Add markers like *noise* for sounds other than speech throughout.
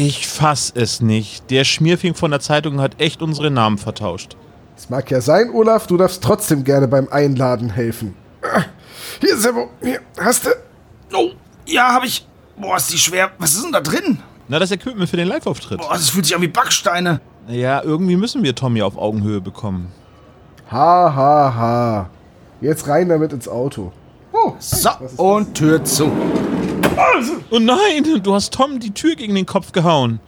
Ich fass es nicht. Der Schmierfing von der Zeitung hat echt unsere Namen vertauscht. Es mag ja sein, Olaf, du darfst trotzdem gerne beim Einladen helfen. Hier, Sebo, hier, hast du? Oh, ja, hab ich. Boah, ist die schwer. Was ist denn da drin? Na, das Equipment für den Live-Auftritt. Boah, das fühlt sich an wie Backsteine. Ja, irgendwie müssen wir Tommy auf Augenhöhe bekommen. Ha, ha, ha. Jetzt rein damit ins Auto. Oh, so, und Tür zu. Oh nein, du hast Tom die Tür gegen den Kopf gehauen.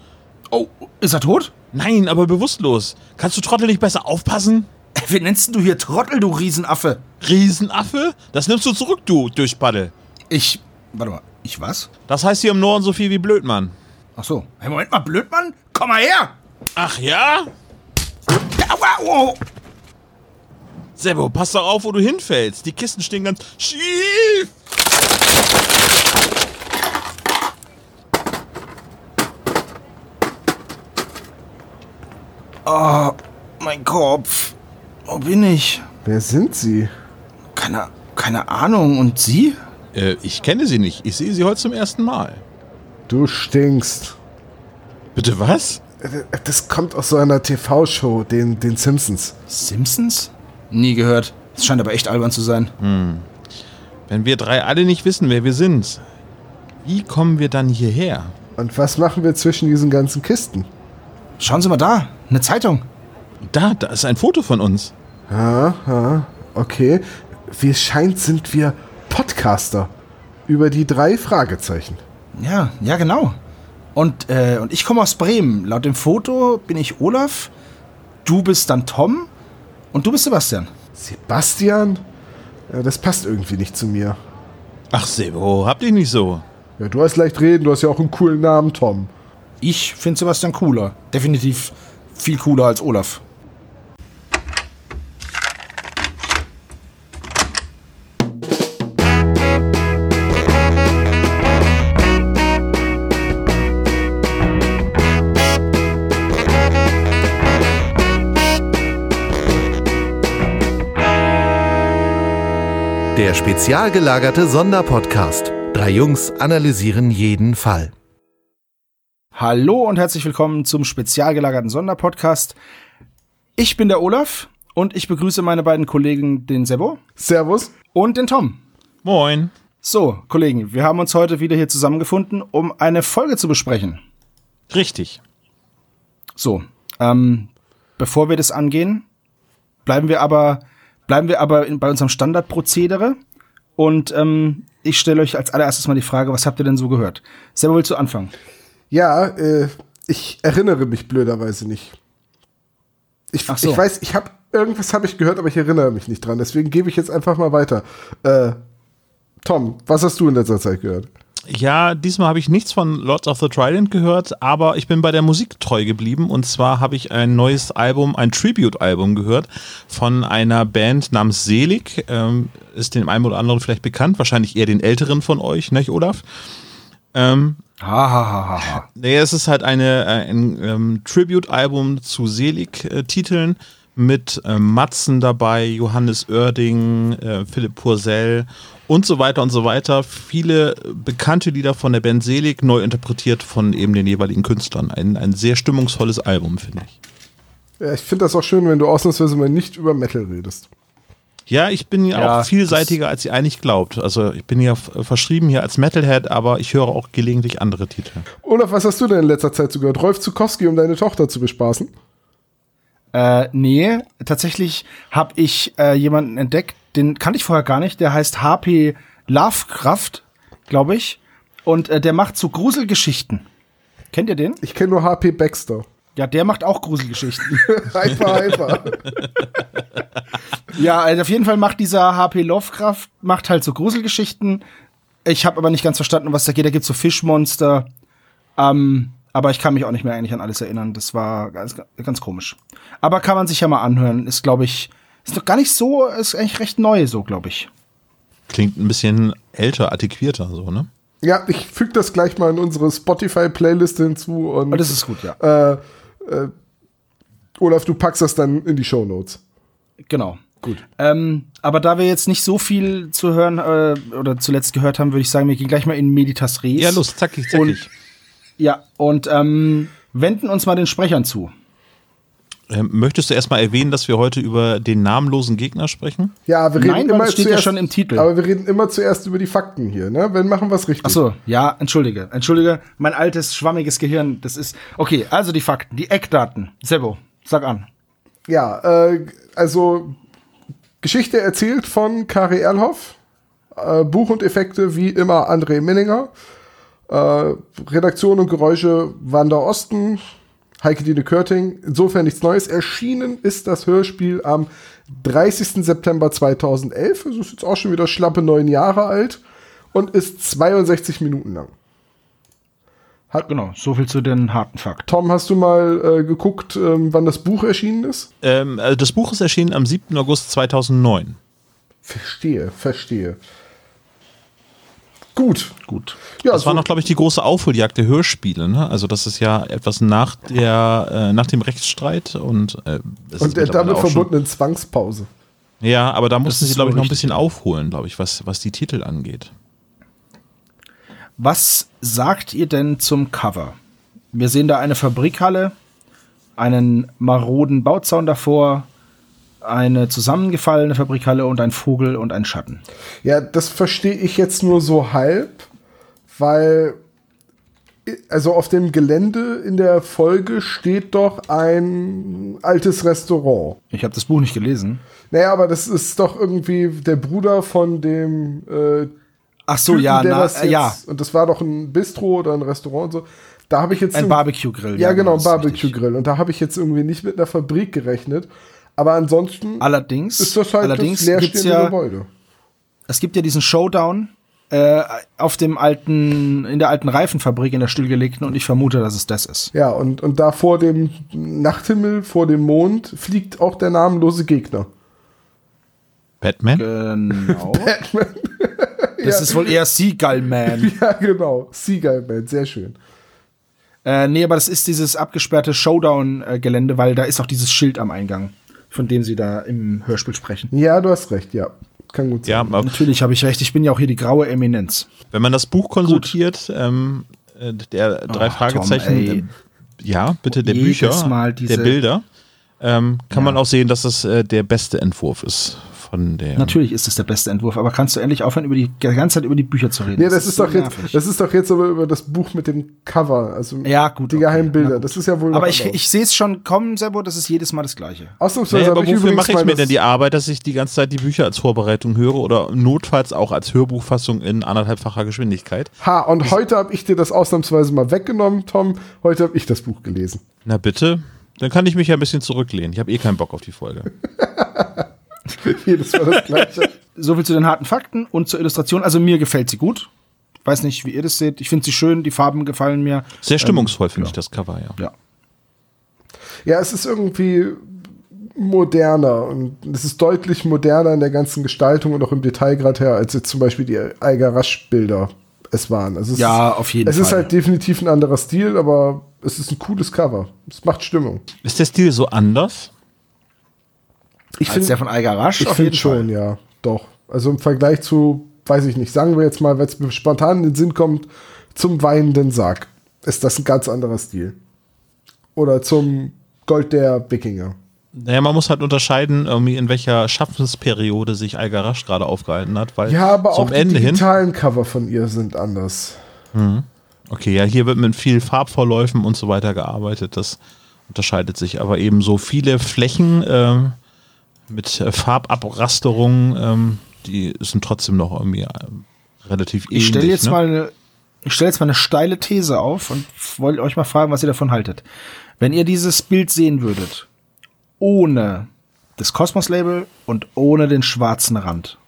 Oh, ist er tot? Nein, aber bewusstlos. Kannst du Trottel nicht besser aufpassen? Wie nennst du hier Trottel, du Riesenaffe? Riesenaffe? Das nimmst du zurück, du Durchpaddel. Ich. Warte mal, ich was? Das heißt hier im Norden so viel wie Blödmann. Ach so. Hey, Moment mal, Blödmann? Komm mal her! Ach ja? Aua. Sebo, pass doch auf, wo du hinfällst. Die Kisten stehen ganz schief. Oh, mein Kopf. Wo bin ich? Wer sind Sie? Keine, keine Ahnung. Und Sie? Äh, ich kenne sie nicht. Ich sehe sie heute zum ersten Mal. Du stinkst. Bitte was? Das kommt aus so einer TV-Show, den, den Simpsons. Simpsons? Nie gehört. Das scheint aber echt albern zu sein. Wenn wir drei alle nicht wissen, wer wir sind, wie kommen wir dann hierher? Und was machen wir zwischen diesen ganzen Kisten? Schauen Sie mal da. Eine Zeitung. Da, da ist ein Foto von uns. Ha, okay. Wie es scheint, sind wir Podcaster. Über die drei Fragezeichen. Ja, ja, genau. Und, äh, und ich komme aus Bremen. Laut dem Foto bin ich Olaf. Du bist dann Tom. Und du bist Sebastian. Sebastian? Ja, das passt irgendwie nicht zu mir. Ach, Sebo, hab dich nicht so. Ja, du hast leicht reden, du hast ja auch einen coolen Namen, Tom. Ich finde Sebastian cooler. Definitiv viel cooler als Olaf. Der spezial gelagerte Sonderpodcast. Drei Jungs analysieren jeden Fall. Hallo und herzlich willkommen zum spezial gelagerten Sonderpodcast. Ich bin der Olaf und ich begrüße meine beiden Kollegen, den Sebo Servus. und den Tom. Moin. So, Kollegen, wir haben uns heute wieder hier zusammengefunden, um eine Folge zu besprechen. Richtig. So, ähm, bevor wir das angehen, bleiben wir aber, bleiben wir aber in, bei unserem Standardprozedere. Und ähm, ich stelle euch als allererstes mal die Frage, was habt ihr denn so gehört? Sebo, willst du anfangen? Ja, äh, ich erinnere mich blöderweise nicht. Ich, Ach so. ich weiß, ich habe irgendwas habe ich gehört, aber ich erinnere mich nicht dran. Deswegen gebe ich jetzt einfach mal weiter. Äh, Tom, was hast du in letzter Zeit gehört? Ja, diesmal habe ich nichts von Lords of the Trident gehört, aber ich bin bei der Musik treu geblieben. Und zwar habe ich ein neues Album, ein Tribute-Album gehört von einer Band namens Selig. Ähm, ist dem einen oder anderen vielleicht bekannt, wahrscheinlich eher den älteren von euch, nicht, Olaf? Ähm, Ha, ha, ha, ha, ha. Nee, es ist halt eine, äh, ein ähm, Tribute-Album zu Selig-Titeln mit ähm, Matzen dabei, Johannes Oerding, äh, Philipp Purcell und so weiter und so weiter. Viele bekannte Lieder von der Band Selig, neu interpretiert von eben den jeweiligen Künstlern. Ein, ein sehr stimmungsvolles Album, finde ich. Ja, ich finde das auch schön, wenn du ausnahmsweise mal nicht über Metal redest. Ja, ich bin ja Ja, auch vielseitiger, als ihr eigentlich glaubt. Also ich bin ja verschrieben hier als Metalhead, aber ich höre auch gelegentlich andere Titel. Olaf, was hast du denn in letzter Zeit so gehört? Rolf Zukowski, um deine Tochter zu bespaßen? Äh, nee, tatsächlich habe ich äh, jemanden entdeckt, den kannte ich vorher gar nicht. Der heißt HP Lovecraft, glaube ich. Und äh, der macht so Gruselgeschichten. Kennt ihr den? Ich kenne nur HP Baxter. Ja, der macht auch Gruselgeschichten. *laughs* Hyper, hyper. *laughs* ja, also auf jeden Fall macht dieser HP Lovecraft, macht halt so Gruselgeschichten. Ich habe aber nicht ganz verstanden, um was da geht. Da gibt's so Fischmonster. Ähm, aber ich kann mich auch nicht mehr eigentlich an alles erinnern. Das war ganz, ganz komisch. Aber kann man sich ja mal anhören. Ist, glaube ich, ist noch gar nicht so, ist eigentlich recht neu, so, glaube ich. Klingt ein bisschen älter, antiquierter, so, ne? Ja, ich füge das gleich mal in unsere Spotify-Playliste hinzu und Aber das ist gut, ja. äh, äh, Olaf, du packst das dann in die Show Notes. Genau. Gut. Ähm, aber da wir jetzt nicht so viel zu hören äh, oder zuletzt gehört haben, würde ich sagen, wir gehen gleich mal in Meditas Res. Ja, los, zackig, zackig. Ja, und ähm, wenden uns mal den Sprechern zu. Ähm, möchtest du erstmal erwähnen, dass wir heute über den namenlosen Gegner sprechen? Ja, wir reden Nein, immer steht ja zuerst, schon im Titel. Aber wir reden immer zuerst über die Fakten hier, ne? Wenn machen wir es richtig. Ach so, ja, entschuldige, entschuldige, mein altes schwammiges Gehirn, das ist okay. Also die Fakten, die Eckdaten. Sebo, sag an. Ja, äh, also Geschichte erzählt von Kari Erlhoff, äh, Buch und Effekte wie immer André Minninger, äh, Redaktion und Geräusche Wanda Osten, Heike Dine Körting. Insofern nichts Neues. Erschienen ist das Hörspiel am 30. September 2011. Also ist jetzt auch schon wieder schlappe neun Jahre alt und ist 62 Minuten lang. Genau, so viel zu den harten Fakten. Tom, hast du mal äh, geguckt, ähm, wann das Buch erschienen ist? Ähm, also das Buch ist erschienen am 7. August 2009. Verstehe, verstehe. Gut. Gut. Ja, Das war so- noch, glaube ich, die große Aufholjagd der Hörspiele. Ne? Also das ist ja etwas nach, der, äh, nach dem Rechtsstreit und, äh, es ist und der damit verbundenen Zwangspause. Ja, aber da mussten sie, glaube ich, noch ein bisschen aufholen, glaube ich, was, was die Titel angeht. Was sagt ihr denn zum Cover? Wir sehen da eine Fabrikhalle, einen maroden Bauzaun davor, eine zusammengefallene Fabrikhalle und ein Vogel und ein Schatten. Ja, das verstehe ich jetzt nur so halb, weil also auf dem Gelände in der Folge steht doch ein altes Restaurant. Ich habe das Buch nicht gelesen. Naja, aber das ist doch irgendwie der Bruder von dem äh, Ach so, Typen, ja, der na, das äh, jetzt, ja, Und das war doch ein Bistro oder ein Restaurant und so. Da habe ich jetzt ein irgendwie- Barbecue-Grill. Ja, genau, ein das ist richtig. Barbecue-Grill. Und da habe ich jetzt irgendwie nicht mit einer Fabrik gerechnet. Aber ansonsten Allerdings, ist das halt allerdings das gibt's leerstehende ja, Gebäude. es gibt ja diesen Showdown äh, auf dem alten, in der alten Reifenfabrik in der stillgelegten und ich vermute, dass es das ist. Ja, und, und da vor dem Nachthimmel, vor dem Mond, fliegt auch der namenlose Gegner. Batman? Genau. *laughs* Das ist wohl eher Seagull Man. *laughs* Ja, genau. Seagull Man, sehr schön. Äh, nee, aber das ist dieses abgesperrte Showdown-Gelände, weil da ist auch dieses Schild am Eingang, von dem sie da im Hörspiel sprechen. Ja, du hast recht, ja. Kann gut sein. Ja, aber Natürlich habe ich recht, ich bin ja auch hier die graue Eminenz. wenn man das Buch konsultiert, ähm, äh, der drei Ach, Fragezeichen, Tom, ja, bitte der Jedes Bücher, Mal diese- der Bilder, ähm, kann Ja. man auch sehen, dass das äh, der beste Entwurf ist von der. Natürlich ist es der beste Entwurf, aber kannst du endlich aufhören, über die, die ganze Zeit über die Bücher zu reden? Nee, das, ist, so doch jetzt, nervig. das ist doch jetzt aber über das Buch mit dem Cover, also Ja, gut, die okay, geheimen Bilder. Das ist ja wohl aber ich, anders. ich sehe es schon kommen, Sebo, das ist jedes Mal das Gleiche. Ausnahmsweise Naja, hab aber wofür mache ich mir das- denn die Arbeit, dass ich die ganze Zeit die Bücher als Vorbereitung höre oder notfalls auch als Hörbuchfassung in anderthalbfacher Geschwindigkeit? Ha, und heute habe ich dir das ausnahmsweise mal weggenommen, Tom. Heute habe ich das Buch gelesen. Na bitte, dann kann ich mich ja ein bisschen zurücklehnen. Ich habe eh keinen Bock auf die Folge. *laughs* *laughs* Jedes Mal das Gleiche. So viel zu den harten Fakten und zur Illustration. Also mir gefällt sie gut. Ich weiß nicht, wie ihr das seht. Ich finde sie schön, die Farben gefallen mir. Sehr stimmungsvoll Ähm, finde ja. ich das Cover, ja. Ja. Ja, es ist irgendwie moderner und es ist deutlich moderner in der ganzen Gestaltung und auch im Detailgrad her, als jetzt zum Beispiel die Eiger Rasch-Bilder es waren. Also es Ja, ist, auf jeden es Fall. ist halt definitiv ein anderer Stil, aber es ist ein cooles Cover. Es macht Stimmung. Ist der Stil so anders? Ich Als der finde von Eiger Rasch ich auf find jeden schon, Fall. ja, doch. Also im Vergleich zu, weiß ich nicht, sagen wir jetzt mal, weil es mir spontan in den Sinn kommt, zum weinenden Sarg, ist das ein ganz anderer Stil. Oder zum Gold der Wikinger. Naja, man muss halt unterscheiden, irgendwie in welcher Schaffensperiode sich Algarasch gerade aufgehalten hat, weil Ja, aber zum auch die Ende hin. digitalen Cover von ihr sind anders. Okay, ja, hier wird mit viel Farbvorläufen und so weiter gearbeitet. Das unterscheidet sich. Aber eben so viele Flächen ähm, mit äh, Farbabrasterungen, ähm, die sind trotzdem noch irgendwie ähm, relativ ähnlich. Ich stelle jetzt ne? mal eine, ich stelle jetzt mal eine steile These auf und wollte euch mal fragen, was ihr davon haltet. Wenn ihr dieses Bild sehen würdet, ohne das Kosmos-Label und ohne den schwarzen Rand,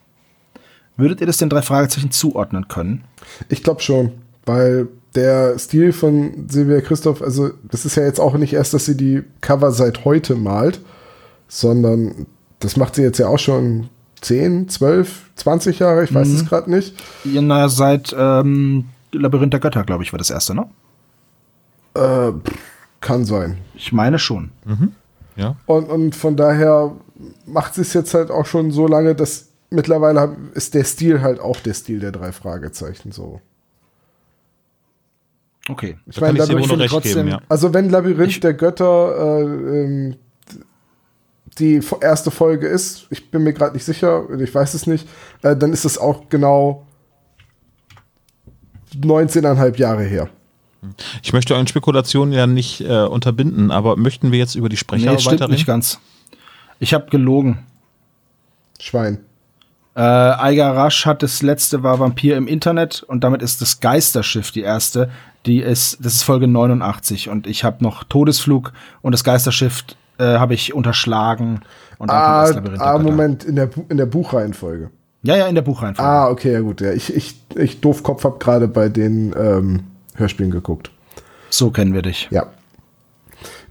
würdet ihr das den drei Fragezeichen zuordnen können? Ich glaube schon, weil der Stil von Silvia Christoph, also das ist ja jetzt auch nicht erst, dass sie die Cover seit heute malt, sondern das macht sie jetzt ja auch schon 10, 12, 20 Jahre, ich weiß Mhm. es gerade nicht. Ihr na, seit ähm, Labyrinth der Götter, glaube ich, war das erste, ne? Äh, kann sein. Ich meine schon. Ja. Und, und von daher macht sie es jetzt halt auch schon so lange, dass mittlerweile ist der Stil halt auch der Stil der drei Fragezeichen so. Okay. Ich Da kann meine, ich dir wohl Labyrinth, noch recht trotzdem- geben, ja. also wenn Labyrinth der Götter äh, ähm, die erste Folge ist, ich bin mir gerade nicht sicher, ich weiß es nicht, äh, dann ist es auch genau 19,5 Jahre her. Ich möchte euren Spekulationen ja nicht äh, unterbinden, aber möchten wir jetzt über die Sprecher Nee, stimmt weiterreden? nicht ganz. Ich habe gelogen. Schwein. Äh, Eiger Rasch hat das letzte war Vampir im Internet und damit ist das Geisterschiff die erste. Die ist, das ist Folge 89 und ich habe noch Todesflug und das Geisterschiff äh, habe ich unterschlagen und dann kommt Ah, das Labyrinth ah. Moment, in der, in der Buchreihenfolge. Ja, ja, in der Buchreihenfolge. Ah, okay, ja gut. Ja. Ich, ich, ich Doofkopf habe gerade bei den ähm, Hörspielen geguckt. So kennen wir dich. Ja.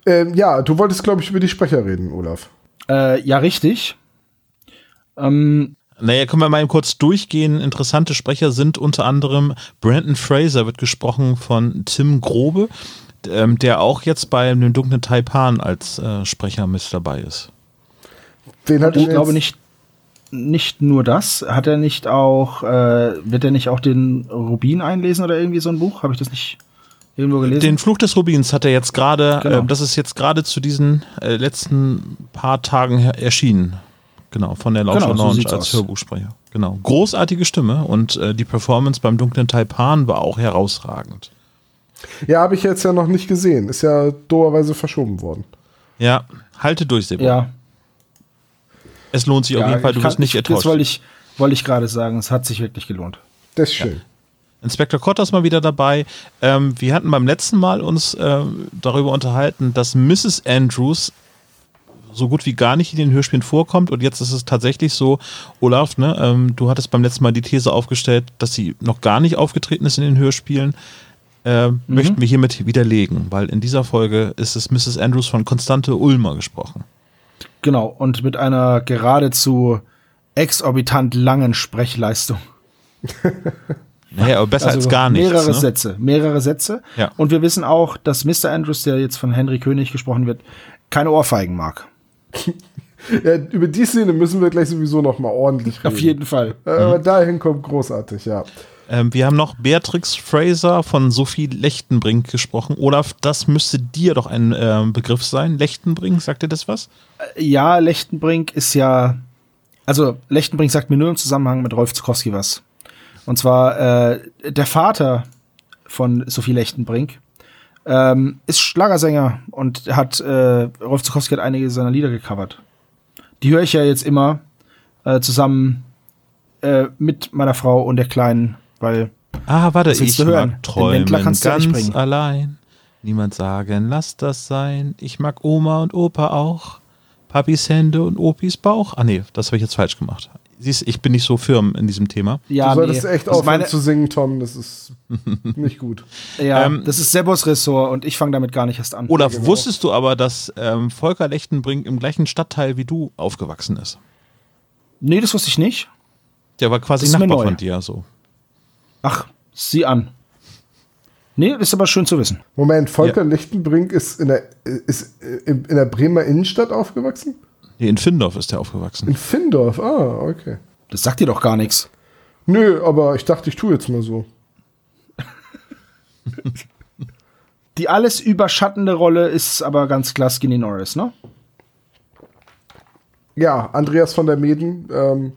Ähm, ja, du wolltest, glaube ich, über die Sprecher reden, Olaf. Äh, ja, richtig. Ähm, Naja, können wir mal kurz durchgehen. Interessante Sprecher sind unter anderem Brandon Fraser, wird gesprochen von Tim Grobe, ähm, der auch jetzt bei dem dunklen Taipan als äh, Sprecher mit dabei ist. Den hat ich glaube nicht, nicht nur das. Hat er nicht auch, äh, wird er nicht auch den Rubin einlesen oder irgendwie so ein Buch? Habe ich das nicht irgendwo gelesen? Den Fluch des Rubins hat er jetzt gerade, Genau. äh, das ist jetzt gerade zu diesen äh, letzten paar Tagen erschienen. Genau, von der Lauscher Genau, so Lounge sieht's als aus. Hörbuchsprecher. Genau. Großartige Stimme und äh, die Performance beim dunklen Taipan war auch herausragend. Ja, habe ich jetzt ja noch nicht gesehen. Ist ja doberweise verschoben worden. Ja, halte durch, Sebo. ja, Es lohnt sich auf ja, jeden Fall, du wirst nicht ich- enttäuscht. Das wollte ich, wollte ich gerade sagen. Es hat sich wirklich gelohnt. Das ist schön. Inspektor Cotter ist mal wieder dabei. Ähm, wir hatten beim letzten Mal uns ähm, darüber unterhalten, dass Mrs. Andrews so gut wie gar nicht in den Hörspielen vorkommt. Und jetzt ist es tatsächlich so, Olaf, ne, ähm, du hattest beim letzten Mal die These aufgestellt, dass sie noch gar nicht aufgetreten ist in den Hörspielen. Äh, Möchten wir hiermit widerlegen, weil in dieser Folge ist es Mrs. Andrews von Konstante Ulmer gesprochen. Genau, und mit einer geradezu exorbitant langen Sprechleistung. *laughs* Naja, aber besser als gar nichts. Also Mehrere ne? Sätze, mehrere Sätze. Ja. Und wir wissen auch, dass Mr. Andrews, der jetzt von Henry König gesprochen wird, keine Ohrfeigen mag. *laughs* Ja, über die Szene müssen wir gleich sowieso noch mal ordentlich reden. Auf jeden Fall. Äh, Aber dahin kommt großartig, ja. Ähm, wir haben noch Beatrix Fraser von Sophie Lechtenbrink gesprochen. Olaf, das müsste dir doch ein ähm, Begriff sein. Lechtenbrink, sagt dir das was? Ja, Lechtenbrink ist ja, also Lechtenbrink sagt mir nur im Zusammenhang mit Rolf Zukowski was. Und zwar äh, der Vater von Sophie Lechtenbrink ähm, ist Schlagersänger und hat äh, Rolf Zukowski hat einige seiner Lieder gecovert. Die höre ich ja jetzt immer äh, zusammen äh, mit meiner Frau und der Kleinen, weil Ah, warte, ich du hören? mag Den träumen kannst du nicht ganz bringen. allein. Niemand sagen, lass das sein. Ich mag Oma und Opa auch. Papis Hände und Opis Bauch. Ah nee, das habe ich jetzt falsch gemacht. Siehst, ich bin nicht so firm in diesem Thema. ja, du solltest nee. echt Also aufhören meine, zu singen, Tom. Das ist *laughs* nicht gut. ja, Ähm, das ist Sebos Ressort und ich fange damit gar nicht erst an. Olaf, genau. wusstest du aber, dass ähm, Volker Lechtenbrink im gleichen Stadtteil wie du aufgewachsen ist? Nee, das wusste ich nicht. Der war quasi Nachbar von dir, so. Ach, sieh an. Nee, ist aber schön zu wissen. Moment, Volker Lichtenbrink ist in der, ist in in der Bremer Innenstadt aufgewachsen? Nee, in Findorf ist er aufgewachsen. In Findorf, ah, okay. Das sagt dir doch gar nichts. Nö, aber ich dachte, ich tue jetzt mal so. *laughs* Die alles überschattende Rolle ist aber ganz klar Skinny Norris, ne? Ja, Andreas von der Meden. Ähm,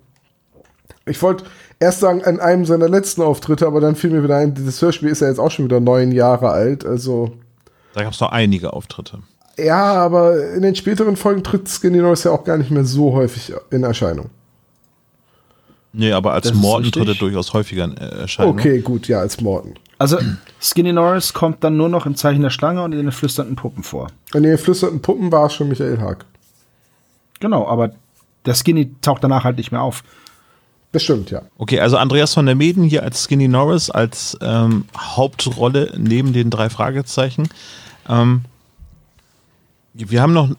ich wollte erst sagen, an einem seiner letzten Auftritte, aber dann fiel mir wieder ein, dieses Hörspiel ist ja jetzt auch schon wieder neun Jahre alt. Also, Da gab es noch einige Auftritte. ja, aber in den späteren Folgen tritt Skinny Norris ja auch gar nicht mehr so häufig in Erscheinung. Nee, aber als Das Morton tritt er durchaus häufiger in äh, Erscheinung. Okay, gut, ja, als Morten. Also, Skinny Norris kommt dann nur noch im Zeichen der Schlange und in den flüsternden Puppen vor. In den flüsterten Puppen war es schon Michael Haag. Genau, aber der Skinny taucht danach halt nicht mehr auf. Das stimmt, ja. Okay, also Andreas von der Meden hier als Skinny Norris als ähm, Hauptrolle neben den drei Fragezeichen. Ähm, wir haben noch,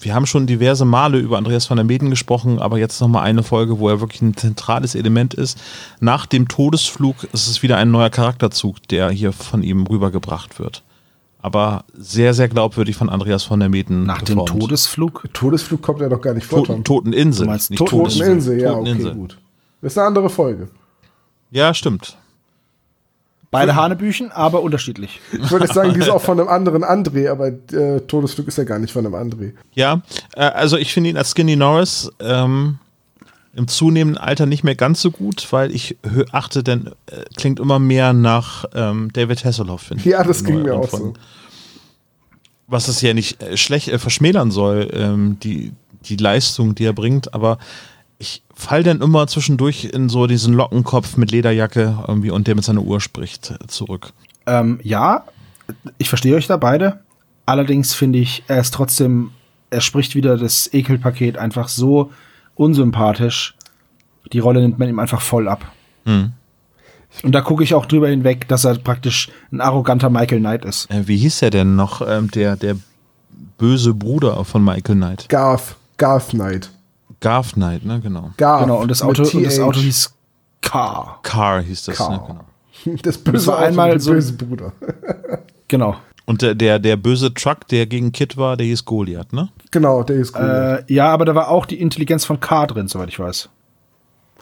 wir haben schon diverse Male über Andreas von der Meden gesprochen, aber jetzt noch mal eine Folge, wo er wirklich ein zentrales Element ist. Nach dem Todesflug ist es wieder ein neuer Charakterzug, der hier von ihm rübergebracht wird. Aber sehr, sehr glaubwürdig von Andreas von der Meden. Nach dem geformt. Todesflug. Todesflug kommt ja doch gar nicht vor, Toten. Toteninsel. Du meinst nicht Toten- Todesflug. Toteninsel, ja, okay, Toteninsel. gut. Das ist eine andere Folge. Ja, stimmt. Beide Hanebüchen, aber unterschiedlich. Ich würde jetzt sagen, die ist auch von einem anderen André, aber äh, Todesflug ist ja gar nicht von einem André. Ja, äh, also ich finde ihn als Skinny Norris ähm, im zunehmenden Alter nicht mehr ganz so gut, weil ich achte, denn äh, klingt immer mehr nach ähm, David Hasselhoff, finde ich. Ja, das in ging mir auch so. Was es ja nicht äh, schlecht äh, verschmälern soll, ähm, die, die Leistung, die er bringt, aber ich fall dann immer zwischendurch in so diesen Lockenkopf mit Lederjacke irgendwie und der mit seiner Uhr spricht zurück. Ähm, ja, ich verstehe euch da beide. Allerdings finde ich, er ist trotzdem, er spricht wieder das Ekelpaket einfach so unsympathisch. Die Rolle nimmt man ihm einfach voll ab. Hm. Und da gucke ich auch drüber hinweg, dass er praktisch ein arroganter Michael Knight ist. Äh, wie hieß der denn noch, ähm, der, der böse Bruder von Michael Knight? Garth, Garth Knight. Garth Knight, ne, genau. Garth. genau, und das Auto, und das. Auto hieß Car. Car hieß das, Car. ne, genau. *laughs* Das böse Das war Auto einmal so- böse Bruder. *laughs* Genau. Und der, der, der böse Truck, der gegen Kid war, der hieß Goliath, ne? Genau, der ist gut. Äh, ja, aber da war auch die Intelligenz von Car drin, soweit ich weiß.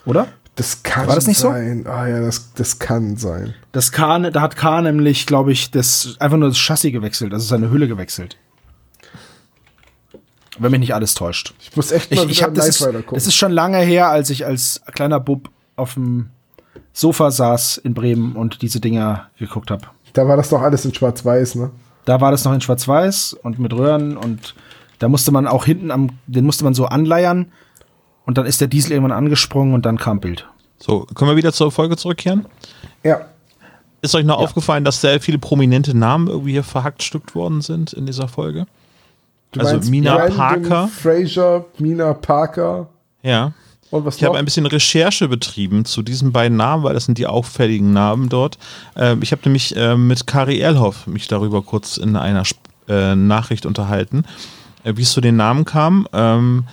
Oder? das kann war das nicht so? sein. Ah ja, das, das kann sein. Das K, da hat K nämlich, glaube ich, das einfach nur das Chassis gewechselt, also seine Hülle gewechselt. Wenn mich nicht alles täuscht. Ich muss echt Ich, mal ich wieder hab, das, das ist schon lange her, als ich als kleiner Bub auf dem Sofa saß in Bremen und diese Dinger geguckt habe. da war das doch alles in Schwarz-Weiß, ne? Da war das noch in Schwarz-Weiß und mit Röhren und da musste man auch hinten am, den musste man so anleiern und dann ist der Diesel irgendwann angesprungen und dann kam Bild. So, können wir wieder zur Folge zurückkehren? Ja. Ist euch noch aufgefallen, dass sehr viele prominente Namen irgendwie hier verhackstückt worden sind in dieser Folge? Du Also meinst Mina Brandon Parker? Fraser, Mina Parker Ja. und was Ich habe ein bisschen Recherche betrieben zu diesen beiden Namen, weil das sind die auffälligen Namen dort. Ähm, ich habe nämlich äh, mit Kari Erlhoff mich darüber kurz in einer äh, Nachricht unterhalten, äh, wie es zu den Namen kam. Ähm,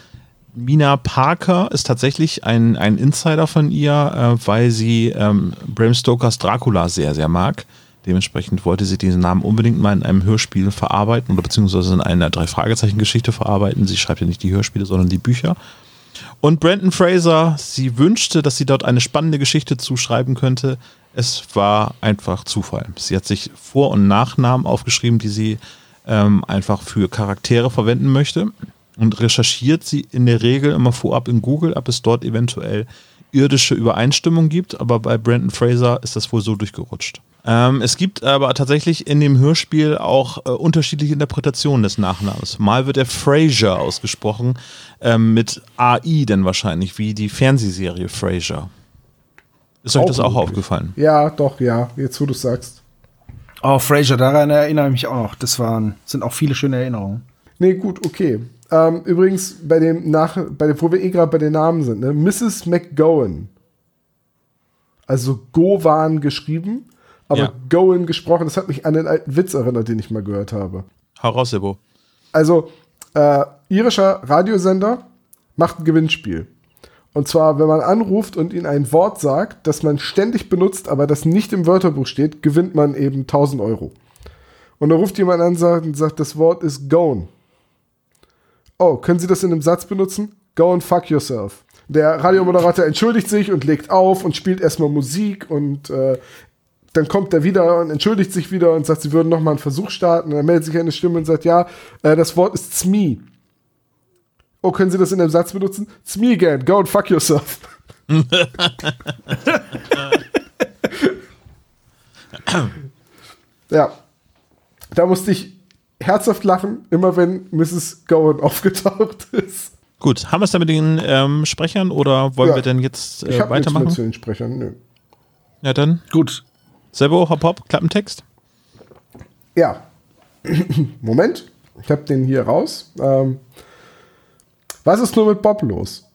Mina Parker ist tatsächlich ein, ein Insider von ihr, äh, weil sie ähm, Bram Stokers Dracula sehr, sehr mag. Dementsprechend wollte sie diesen Namen unbedingt mal in einem Hörspiel verarbeiten oder beziehungsweise in einer Drei-Fragezeichen-Geschichte verarbeiten. Sie schreibt ja nicht die Hörspiele, sondern die Bücher. Und Brandon Fraser, sie wünschte, dass sie dort eine spannende Geschichte zuschreiben könnte. Es war einfach Zufall. Sie hat sich Vor- und Nachnamen aufgeschrieben, die sie ähm, einfach für Charaktere verwenden möchte. Und recherchiert sie in der Regel immer vorab in Google, ob es dort eventuell irdische Übereinstimmung gibt. Aber bei Brandon Fraser ist das wohl so durchgerutscht. Ähm, es gibt aber tatsächlich in dem Hörspiel auch äh, unterschiedliche Interpretationen des Nachnamens. Mal wird er Fraser ausgesprochen, ähm, mit AI denn wahrscheinlich, wie die Fernsehserie Fraser. Ist euch das auch möglich. aufgefallen? Ja, doch, ja. Jetzt, wo du sagst. Oh, Fraser, daran erinnere ich mich auch noch. Das waren, sind auch viele schöne Erinnerungen. Nee, gut, okay. Ähm, übrigens, bei dem nach, bei dem, wo wir eh gerade bei den Namen sind, ne? Mrs. McGowan. Also Gowan geschrieben, aber Ja. Gowan gesprochen. Das hat mich an den alten Witz erinnert, den ich mal gehört habe. Hau raus, Sebo. Also, äh, irischer Radiosender macht ein Gewinnspiel. Und zwar, wenn man anruft und ihnen ein Wort sagt, das man ständig benutzt, aber das nicht im Wörterbuch steht, gewinnt man eben 1000 Euro. Und da ruft jemand an und sagt, und sagt das Wort ist gone. Oh, können Sie das in einem Satz benutzen? Go and fuck yourself. Der Radiomoderator entschuldigt sich und legt auf und spielt erstmal Musik und äh, dann kommt er wieder und entschuldigt sich wieder und sagt, sie würden noch mal einen Versuch starten. Und dann meldet sich eine Stimme und sagt, ja, äh, das Wort ist Zmi. Oh, können Sie das in einem Satz benutzen? Zmi again, go and fuck yourself. *laughs* ja, da musste ich herzhaft lachen, immer wenn Mrs. Gowan aufgetaucht ist. Gut, haben wir es dann mit den ähm, Sprechern oder wollen Ja. wir denn jetzt Ich äh, habe nichts mehr weitermachen? zu den Sprechern. Nö. Ja, dann. Gut. Sebo, hopp, hopp, Klappentext. Ja. *clears throat* Moment. Ich habe den hier raus. Ähm, was ist nur mit Bob los?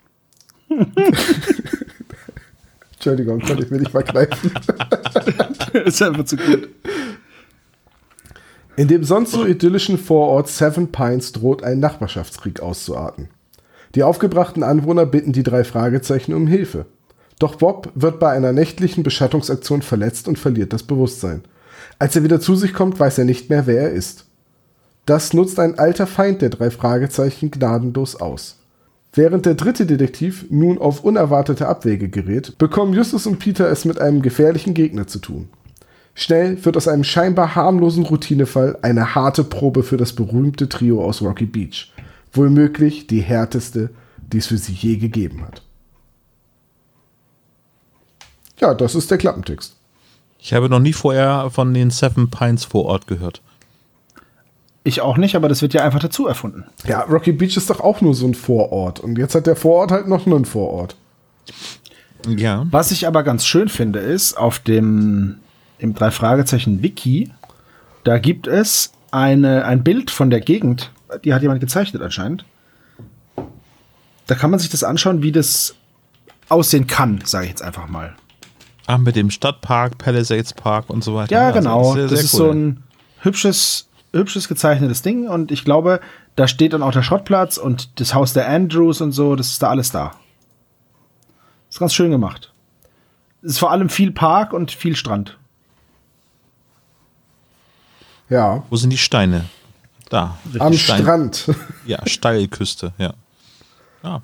*laughs* Entschuldigung, konnte ich mir nicht vergreifen. *laughs* ist einfach zu gut. In dem sonst so idyllischen Vorort Seven Pines droht ein Nachbarschaftskrieg auszuarten. Die aufgebrachten Anwohner bitten die drei Fragezeichen um Hilfe. Doch Bob wird bei einer nächtlichen Beschattungsaktion verletzt und verliert das Bewusstsein. Als er wieder zu sich kommt, weiß er nicht mehr, wer er ist. Das nutzt ein alter Feind der drei Fragezeichen gnadenlos aus. Während der dritte Detektiv nun auf unerwartete Abwege gerät, bekommen Justus und Peter es mit einem gefährlichen Gegner zu tun. Schnell wird aus einem scheinbar harmlosen Routinefall eine harte Probe für das berühmte Trio aus Rocky Beach. Wohlmöglich die härteste, die es für sie je gegeben hat. Ja, das ist der Klappentext. Ich habe noch nie vorher von den Seven Pines vor Ort gehört. Ich auch nicht, aber das wird ja einfach dazu erfunden. Ja, Rocky Beach ist doch auch nur so ein Vorort. Und jetzt hat der Vorort halt noch einen Vorort. Ja. Was ich aber ganz schön finde, ist, auf dem im drei Fragezeichen Wiki, da gibt es eine, ein Bild von der Gegend, die hat jemand gezeichnet anscheinend. Da kann man sich das anschauen, wie das aussehen kann, sage ich jetzt einfach mal. Ah, mit dem Stadtpark, Palisades Park und so weiter. Ja, Also, genau. sehr, das sehr ist cool. so ein hübsches, hübsches gezeichnetes Ding und ich glaube, da steht dann auch der Schrottplatz und das Haus der Andrews und so, das ist da alles da. Ist ganz schön gemacht. Es ist vor allem viel Park und viel Strand. Ja, Wo sind die Steine? Da. am Stein- Strand. Ja, Steilküste, ja. Ja.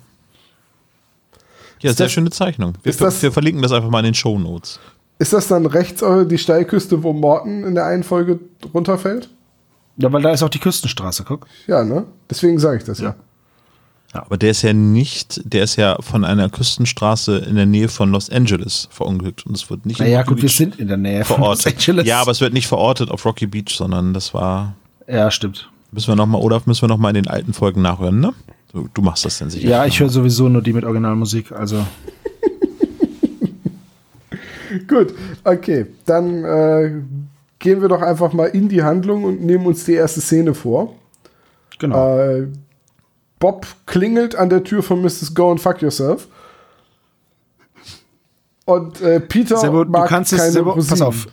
Ja, sehr das- schöne Zeichnung. Wir, ist das- wir verlinken das einfach mal in den Show Notes. Ist das dann rechts äh, die Steilküste, wo Morton in der einen Folge runterfällt? Ja, weil da ist auch die Küstenstraße, guck. Ja, ne? Deswegen sage ich das ja. Aber der ist ja nicht, der ist ja von einer Küstenstraße in der Nähe von Los Angeles verunglückt und es wird nicht Naja, gut, wir Beach sind in der Nähe von Los verortet. Angeles. Ja, aber es wird nicht verortet auf Rocky Beach, sondern das war, Ja, stimmt. müssen wir noch mal, Olaf, müssen wir noch mal in den alten Folgen nachhören, ne? Du, du machst das denn sicher. Ja, ich höre sowieso nur die mit Originalmusik, also. *laughs* Gut, okay. Dann äh, gehen wir doch einfach mal in die Handlung und nehmen uns die erste Szene vor. Genau. Äh, Bob klingelt an der Tür von Mrs. Go and Fuck Yourself. Und äh, Peter Sebo, du mag kannst es, keine Sebo, pass auf.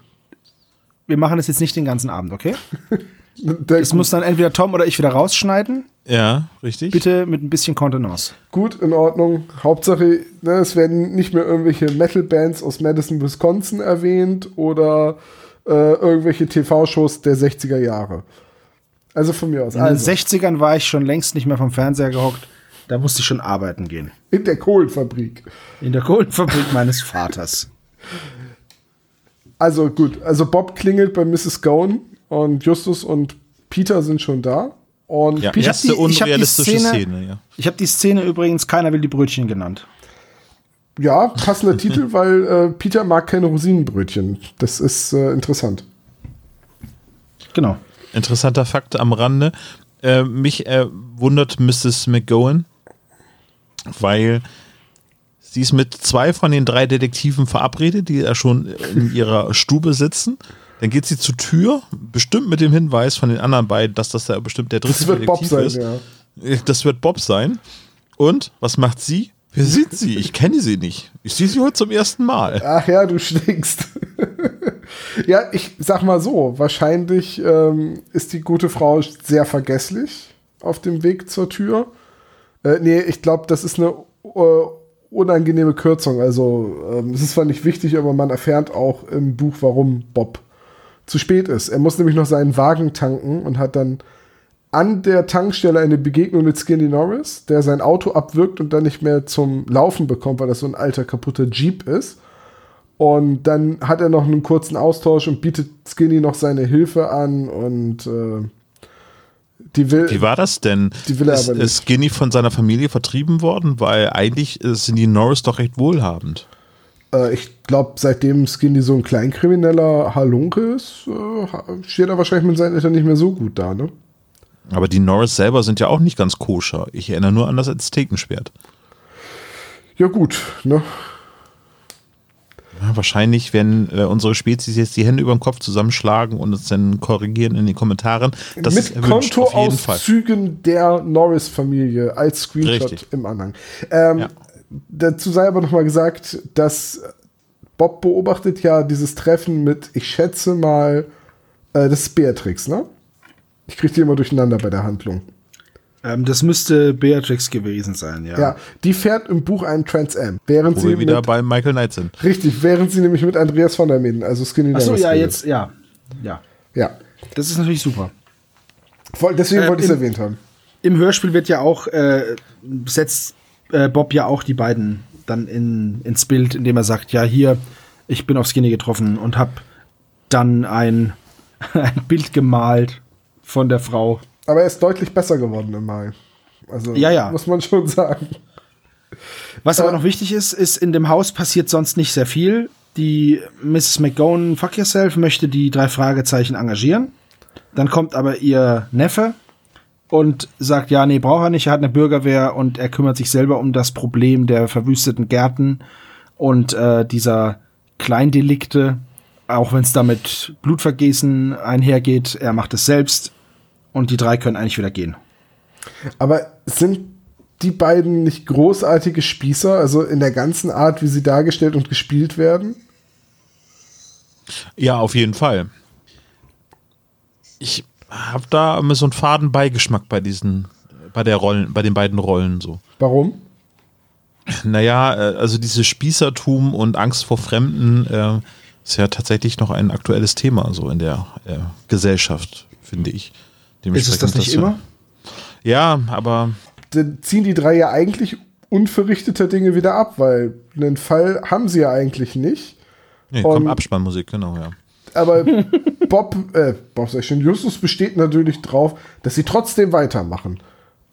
Wir machen das jetzt nicht den ganzen Abend, okay? *laughs* Der, Es muss dann entweder Tom oder ich wieder rausschneiden. Ja, richtig. Bitte mit ein bisschen Kontenance. gut, in Ordnung. Hauptsache, ne, es werden nicht mehr irgendwelche Metal-Bands aus Madison, Wisconsin erwähnt oder äh, irgendwelche TV-Shows der 60er Jahre. Also von mir aus. In Also, den 60ern war ich schon längst nicht mehr vom Fernseher gehockt. Da musste ich schon arbeiten gehen. in der Kohlenfabrik. In der Kohlenfabrik meines Vaters. Also gut, also Bob klingelt bei Mrs. Gowan und Justus und Peter sind schon da. Und ja, Peter, erste die- ich hab die unrealistische Szene- Szene, ja. Ich habe die Szene übrigens, keiner will die Brötchen genannt. ja, passender *laughs* Titel, weil äh, Peter mag keine Rosinenbrötchen. Das ist äh, interessant. Genau. Interessanter Fakt am Rande. Äh, mich äh, wundert Mrs. McGowan, weil sie ist mit zwei von den drei Detektiven verabredet, die ja schon in ihrer Stube sitzen. Dann geht sie zur Tür, bestimmt mit dem Hinweis von den anderen beiden, dass das da bestimmt der dritte Das wird Bob sein, ist. ja. Das wird Bob sein. Und was macht sie? Wer sind sie? Ich kenne sie nicht. Ich sehe sie heute zum ersten Mal. Ach ja, du stinkst. *laughs* ja, ich sag mal so, wahrscheinlich ähm, ist die gute Frau sehr vergesslich auf dem Weg zur Tür. Äh, nee, ich glaube, das ist eine äh, unangenehme Kürzung. Also, ähm, es ist zwar nicht wichtig, aber man erfährt auch im Buch, warum Bob zu spät ist. Er muss nämlich noch seinen Wagen tanken und hat dann an der Tankstelle eine Begegnung mit Skinny Norris, der sein Auto abwirkt und dann nicht mehr zum Laufen bekommt, weil das so ein alter kaputter Jeep ist. Und dann hat er noch einen kurzen Austausch und bietet Skinny noch seine Hilfe an und äh, die will. Wie war das denn? Die will er ist, aber nicht. ist Skinny von seiner Familie vertrieben worden? Weil eigentlich äh, sind die Norris doch recht wohlhabend. Äh, ich glaube, seitdem Skinny so ein kleinkrimineller Halunke ist, äh, steht er wahrscheinlich mit seinen Eltern nicht mehr so gut da, ne? Aber die Norris selber sind ja auch nicht ganz koscher. Ich erinnere nur an das Aztekenschwert. Ja, gut, ne? Ja, wahrscheinlich, wenn äh, unsere Spezies jetzt die Hände über dem Kopf zusammenschlagen und uns dann korrigieren in den Kommentaren, das mit. Kontoauszügen der Norris-Familie als Screenshot Richtig. im Anhang. Ähm, Ja. Dazu sei aber nochmal gesagt, dass Bob beobachtet ja dieses Treffen mit, ich schätze mal, äh, das ist Beatrix, ne? Ich kriege die immer durcheinander bei der Handlung. Ähm, das müsste Beatrix gewesen sein, ja. Ja, die fährt im Buch einen Trans Am, während Wo sie wir wieder mit, bei Michael Knight sind. richtig, während sie nämlich mit Andreas von der Minden, also Skinny Achso, Norris ja, jetzt, ja. Ja. Ja, Das ist natürlich super. Voll- deswegen Ähm, wollte ich es im- erwähnt haben. Im Hörspiel wird ja auch, äh, setzt äh, Bob ja auch die beiden dann in, ins Bild, indem er sagt, ja, hier, ich bin auf Skinny getroffen und hab dann ein, *laughs* ein Bild gemalt von der Frau. Aber er ist deutlich besser geworden im Mai. Also Ja, ja. muss man schon sagen. Was aber noch wichtig ist, ist, in dem Haus passiert sonst nicht sehr viel. Die Mrs. McGowan, fuck yourself, möchte die drei Fragezeichen engagieren. Dann kommt aber ihr Neffe und sagt, ja, nee, braucht er nicht, er hat eine Bürgerwehr und er kümmert sich selber um das Problem der verwüsteten Gärten und äh, dieser Kleindelikte, auch wenn es damit Blutvergießen einhergeht, er macht es selbst und die drei können eigentlich wieder gehen. Aber sind die beiden nicht großartige Spießer, also in der ganzen Art, wie sie dargestellt und gespielt werden? Ja, auf jeden Fall. Ich habe da immer so einen faden Beigeschmack bei diesen, bei der Rollen, bei den beiden Rollen so. Warum? Naja, äh, also dieses Spießertum und Angst vor Fremden äh, ist ja tatsächlich noch ein aktuelles Thema so in der äh, Gesellschaft, finde ich. Ist es das nicht das- immer? Ja, aber Dann ziehen die drei ja eigentlich unverrichteter Dinge wieder ab, weil einen Fall haben sie ja eigentlich nicht. nee, kommt Abspannmusik, genau, ja. Aber Bob, äh, Bob sag ich schon, Justus besteht natürlich drauf, dass sie trotzdem weitermachen.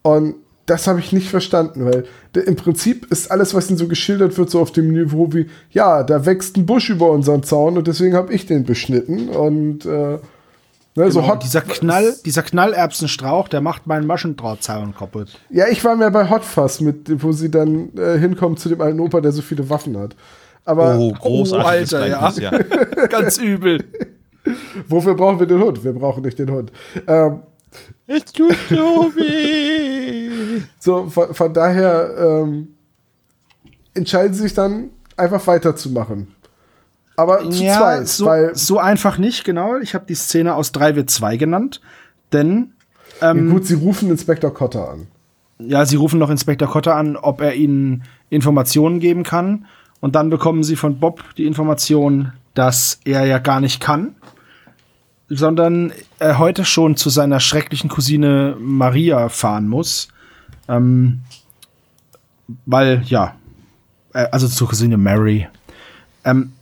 Und das habe ich nicht verstanden, weil der, im Prinzip ist alles, was ihnen so geschildert wird, so auf dem Niveau wie, ja, da wächst ein Busch über unseren Zaun und deswegen habe ich den beschnitten. Und äh, ne, so Genau, Hot, dieser Knall, dieser Knallerbsenstrauch, der macht meinen Maschendrahtzaun kaputt. Ja, ich war mehr bei Hot Fuzz, mit, wo sie dann äh, hinkommen zu dem alten Opa, der so viele Waffen hat. Aber Oh, großartiges Oh, Alter, ja. Ja. *laughs* Ganz übel. *laughs* wofür brauchen wir den Hund? Wir brauchen nicht den Hund. Ähm, Es tut so weh. So, von, von daher ähm, entscheiden sie sich dann einfach weiterzumachen. Aber zu zweit, so, weil so einfach nicht, genau. Ich habe die Szene aus 3W2 genannt, denn ähm, gut, sie rufen Inspektor Cotter an. ja, sie rufen noch Inspektor Cotter an, ob er ihnen Informationen geben kann. Und dann bekommen sie von Bob die Information, dass er ja gar nicht kann, sondern er heute schon zu seiner schrecklichen Cousine Maria fahren muss. Ähm, weil, ja, äh, also zur Cousine Mary. Ähm,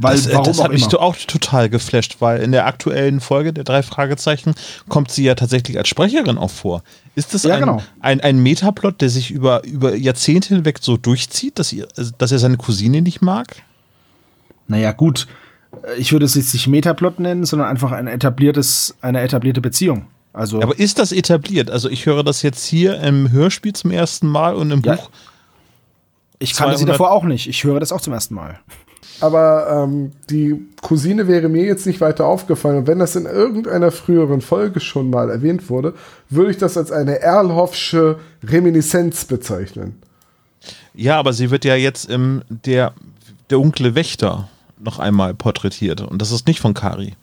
weil, Das, äh, warum das hat mich immer. auch total geflasht, weil in der aktuellen Folge der drei Fragezeichen kommt sie ja tatsächlich als Sprecherin auch vor. Ist das Ja, ein, genau. ein, ein Metaplot, der sich über, über Jahrzehnte hinweg so durchzieht, dass, ihr, also, dass er seine Cousine nicht mag? Naja, gut. Ich würde es jetzt nicht Metaplot nennen, sondern einfach ein etabliertes, eine etablierte Beziehung. Also, Aber ist das etabliert? Also ich höre das jetzt hier im Hörspiel zum ersten Mal und im Ja. Buch. ich kannte sie 200 davor auch nicht. Ich höre das auch zum ersten Mal. Aber ähm, die Cousine wäre mir jetzt nicht weiter aufgefallen. Und wenn das in irgendeiner früheren Folge schon mal erwähnt wurde, würde ich das als eine Erlhoffsche Reminiszenz bezeichnen. Ja, aber sie wird ja jetzt im der, der dunkle Wächter noch einmal porträtiert. Und das ist nicht von Kari.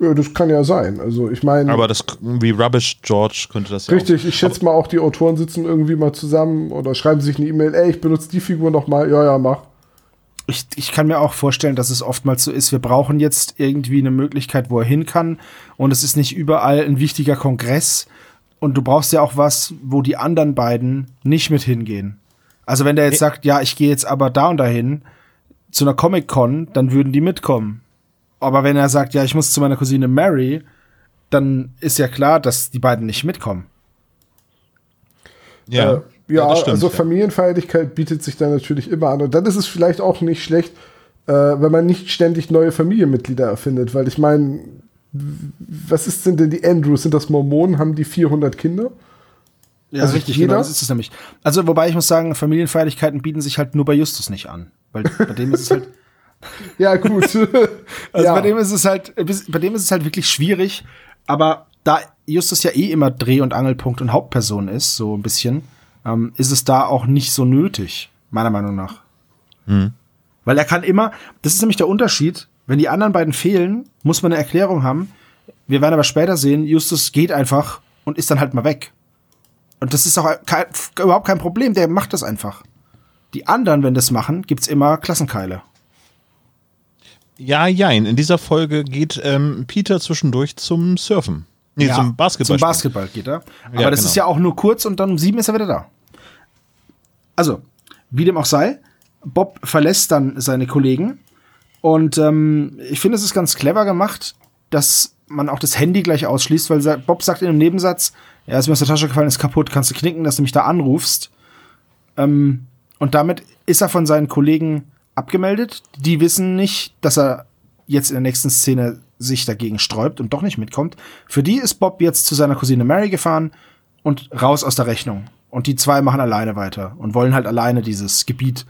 Ja, das kann ja sein. Also ich meine, Aber das wie Rubbish George könnte das ja richtig, auch. ich schätze mal auch, die Autoren sitzen irgendwie mal zusammen oder schreiben sich eine E-Mail, ey, ich benutze die Figur noch mal. Ja, ja, mach. Ich, ich kann mir auch vorstellen, dass es oftmals so ist, wir brauchen jetzt irgendwie eine Möglichkeit, wo er hin kann. Und es ist nicht überall ein wichtiger Kongress. Und du brauchst ja auch was, wo die anderen beiden nicht mit hingehen. Also wenn der jetzt sagt, ja, ich gehe jetzt aber da und dahin zu einer Comic-Con, dann würden die mitkommen. Aber wenn er sagt, ja, ich muss zu meiner Cousine Mary, dann ist ja klar, dass die beiden nicht mitkommen. Ja, Äh, ja, das stimmt, also ja. Familienfeierlichkeit bietet sich da natürlich immer an. Und dann ist es vielleicht auch nicht schlecht, äh, wenn man nicht ständig neue Familienmitglieder erfindet. Weil ich meine, was ist denn denn die Andrews? Sind das Mormonen? Haben die 400 Kinder? Ja, Also richtig, jeder- genau, das ist es nämlich. Also, wobei ich muss sagen, Familienfeierlichkeiten bieten sich halt nur bei Justus nicht an. Weil bei dem ist es halt, *laughs* Ja, gut. *laughs* also ja. bei dem ist es halt, bei dem ist es halt wirklich schwierig. Aber da Justus ja eh immer Dreh- und Angelpunkt und Hauptperson ist, so ein bisschen, ähm, ist es da auch nicht so nötig, meiner Meinung nach. Weil er kann immer, das ist nämlich der Unterschied, wenn die anderen beiden fehlen, muss man eine Erklärung haben. Wir werden aber später sehen, Justus geht einfach und ist dann halt mal weg. Und das ist auch kein, überhaupt kein Problem, der macht das einfach. Die anderen, wenn das machen, gibt's immer Klassenkeile. Ja, jein. In dieser Folge geht ähm, Peter zwischendurch zum Surfen. Nee, zum Basketball. Zum Basketball geht er. Aber Ja, das genau. ist ja auch nur kurz und dann um sieben ist er wieder da. Also, wie dem auch sei, Bob verlässt dann seine Kollegen Und ähm, ich finde, es ist ganz clever gemacht, dass man auch das Handy gleich ausschließt, weil Bob sagt in einem Nebensatz, ja, ist mir aus der Tasche gefallen, ist kaputt, kannst du knicken, dass du mich da anrufst. Ähm, und damit ist er von seinen Kollegen abgemeldet. Die wissen nicht, dass er jetzt in der nächsten Szene sich dagegen sträubt und doch nicht mitkommt. Für die ist Bob jetzt zu seiner Cousine Mary gefahren und raus aus der Rechnung. Und die zwei machen alleine weiter und wollen halt alleine dieses Gebiet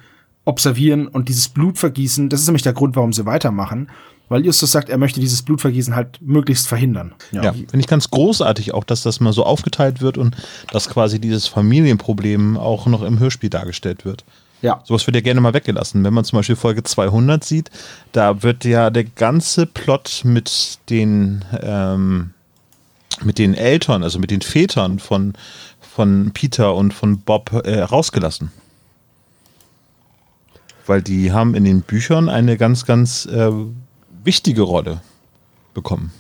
observieren und dieses Blutvergießen. Das ist nämlich der Grund, warum sie weitermachen, weil Justus sagt, er möchte dieses Blutvergießen halt möglichst verhindern. Ja, ja finde ich ganz großartig auch, dass das mal so aufgeteilt wird und dass quasi dieses Familienproblem auch noch im Hörspiel dargestellt wird. Ja. Sowas wird ja gerne mal weggelassen. Wenn man zum Beispiel Folge 200 sieht, da wird ja der ganze Plot mit den, ähm, mit den Eltern, also mit den Vätern von, von Peter und von Bob äh, rausgelassen. Weil die haben in den Büchern eine ganz, ganz äh, wichtige Rolle bekommen.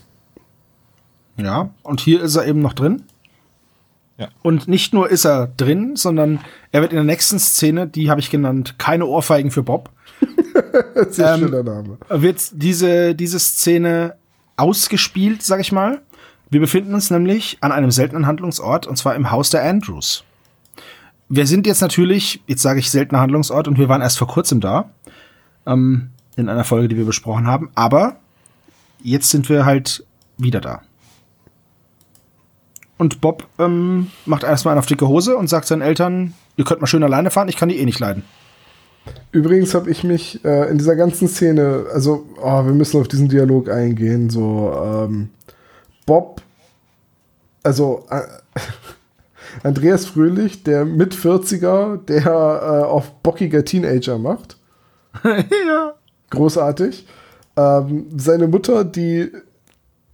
Ja, und hier ist er eben noch drin. Ja. Und nicht nur ist er drin, sondern er wird in der nächsten Szene, die habe ich genannt, keine Ohrfeigen für Bob. *laughs* Sehr ähm, schöner Name. Wird diese, diese Szene ausgespielt, sag ich mal. Wir befinden uns nämlich an einem seltenen Handlungsort und zwar im Haus der Andrews. Wir sind jetzt natürlich, jetzt sage ich seltener Handlungsort und wir waren erst vor kurzem da. Ähm, in einer Folge, die wir besprochen haben. Aber jetzt sind wir halt wieder da. Und Bob ähm, macht erstmal einen auf dicke Hose und sagt seinen Eltern, ihr könnt mal schön alleine fahren, ich kann die eh nicht leiden. Übrigens habe ich mich äh, in dieser ganzen Szene, also oh, wir müssen auf diesen Dialog eingehen, so ähm, Bob, also äh, *laughs* Andreas Fröhlich, der mit 40er, der äh, auf bockiger Teenager macht. *laughs* ja. Großartig. Ähm, seine Mutter, die